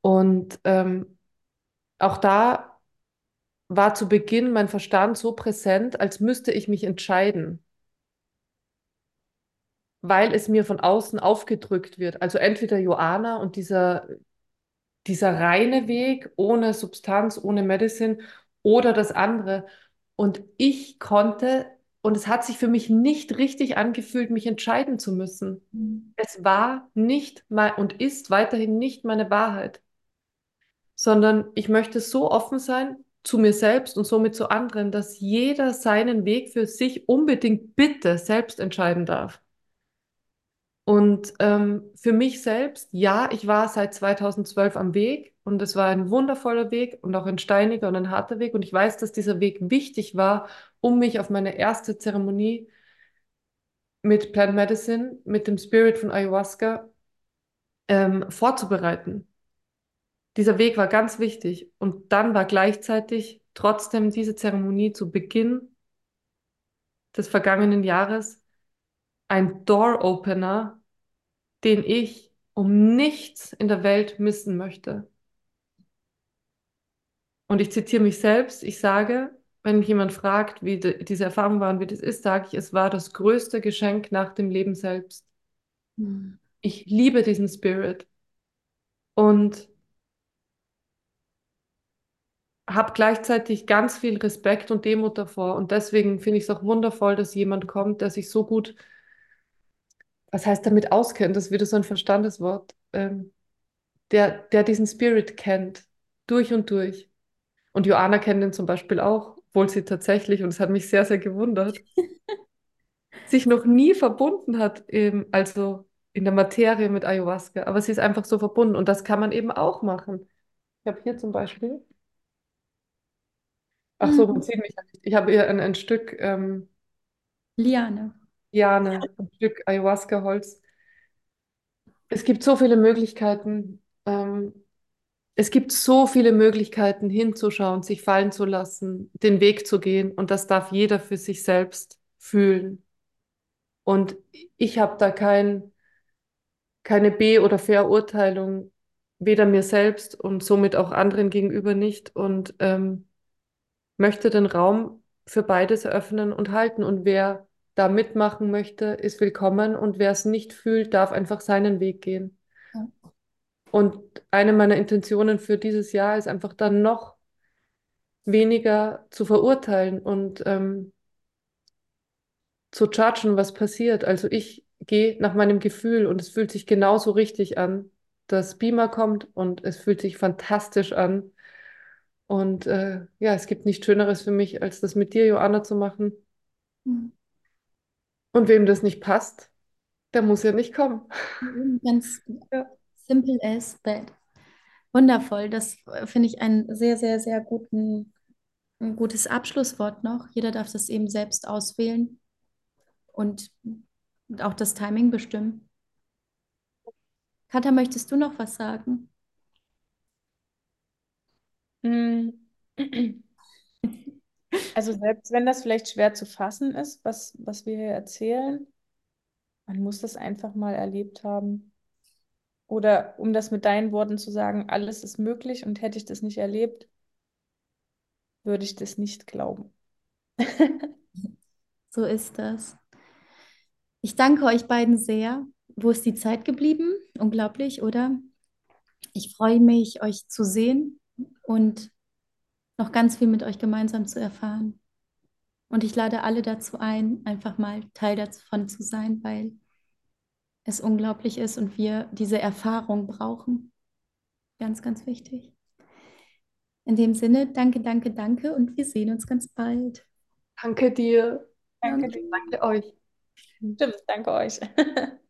Und ähm, auch da war zu Beginn mein Verstand so präsent, als müsste ich mich entscheiden, weil es mir von außen aufgedrückt wird. Also entweder Joanna und dieser, dieser reine Weg ohne Substanz, ohne Medicine oder das andere. Und ich konnte, und es hat sich für mich nicht richtig angefühlt, mich entscheiden zu müssen. Mhm. Es war nicht mein und ist weiterhin nicht meine Wahrheit, sondern ich möchte so offen sein zu mir selbst und somit zu anderen, dass jeder seinen Weg für sich unbedingt bitte selbst entscheiden darf. Und ähm, für mich selbst, ja, ich war seit 2012 am Weg und es war ein wundervoller Weg und auch ein steiniger und ein harter Weg. Und ich weiß, dass dieser Weg wichtig war, um mich auf meine erste Zeremonie mit Plant Medicine, mit dem Spirit von Ayahuasca ähm, vorzubereiten. Dieser Weg war ganz wichtig. Und dann war gleichzeitig trotzdem diese Zeremonie zu Beginn des vergangenen Jahres ein Door-Opener, den ich um nichts in der Welt missen möchte. Und ich zitiere mich selbst, ich sage, wenn mich jemand fragt, wie de, diese Erfahrung war und wie das ist, sage ich, es war das größte Geschenk nach dem Leben selbst. Mhm. Ich liebe diesen Spirit und habe gleichzeitig ganz viel Respekt und Demut davor. Und deswegen finde ich es auch wundervoll, dass jemand kommt, der sich so gut, was heißt damit auskennt, das ist wieder so ein Verstandeswort, ähm, der, der diesen Spirit kennt, durch und durch. Und Joanna kennt ihn zum Beispiel auch, obwohl sie tatsächlich, und es hat mich sehr, sehr gewundert, sich noch nie verbunden hat, eben, also in der Materie mit Ayahuasca. Aber sie ist einfach so verbunden und das kann man eben auch machen. Ich habe hier zum Beispiel, ach so, man Mhm. sieht mich. Ich habe hier ein, ein Stück ähm, Liane. Liane, ein Stück Ayahuasca-Holz. Es gibt so viele Möglichkeiten. Ähm, es gibt so viele Möglichkeiten hinzuschauen, sich fallen zu lassen, den Weg zu gehen. Und das darf jeder für sich selbst fühlen. Und ich habe da kein, keine Be- oder Verurteilung, weder mir selbst und somit auch anderen gegenüber nicht. Und ähm, möchte den Raum für beides eröffnen und halten. Und wer da mitmachen möchte, ist willkommen. Und wer es nicht fühlt, darf einfach seinen Weg gehen. Ja. Und eine meiner Intentionen für dieses Jahr ist einfach dann noch weniger zu verurteilen und ähm, zu judgen, was passiert. Also ich gehe nach meinem Gefühl und es fühlt sich genauso richtig an, dass Beamer kommt und es fühlt sich fantastisch an. Und äh, ja, es gibt nichts Schöneres für mich, als das mit dir, Joanna, zu machen. Mhm. Und wem das nicht passt, der muss ja nicht kommen. Ganz Ja. simple as that. Wundervoll. Das äh, finde ich ein sehr, sehr, sehr guten, ein gutes Abschlusswort noch. Jeder darf das eben selbst auswählen und auch das Timing bestimmen. Katha, möchtest du noch was sagen? Mm. Also selbst wenn das vielleicht schwer zu fassen ist, was, was wir hier erzählen, man muss das einfach mal erlebt haben. Oder um das mit deinen Worten zu sagen, alles ist möglich und hätte ich das nicht erlebt, würde ich das nicht glauben. So ist das. Ich danke euch beiden sehr. Wo ist die Zeit geblieben? Unglaublich, oder? Ich freue mich, euch zu sehen und noch ganz viel mit euch gemeinsam zu erfahren. Und ich lade alle dazu ein, einfach mal Teil davon zu sein, weil es unglaublich ist und wir diese Erfahrung brauchen. Ganz, ganz wichtig. In dem Sinne, danke, danke, danke und wir sehen uns ganz bald. Danke dir. Danke dir. Danke euch. Stimmt, danke euch.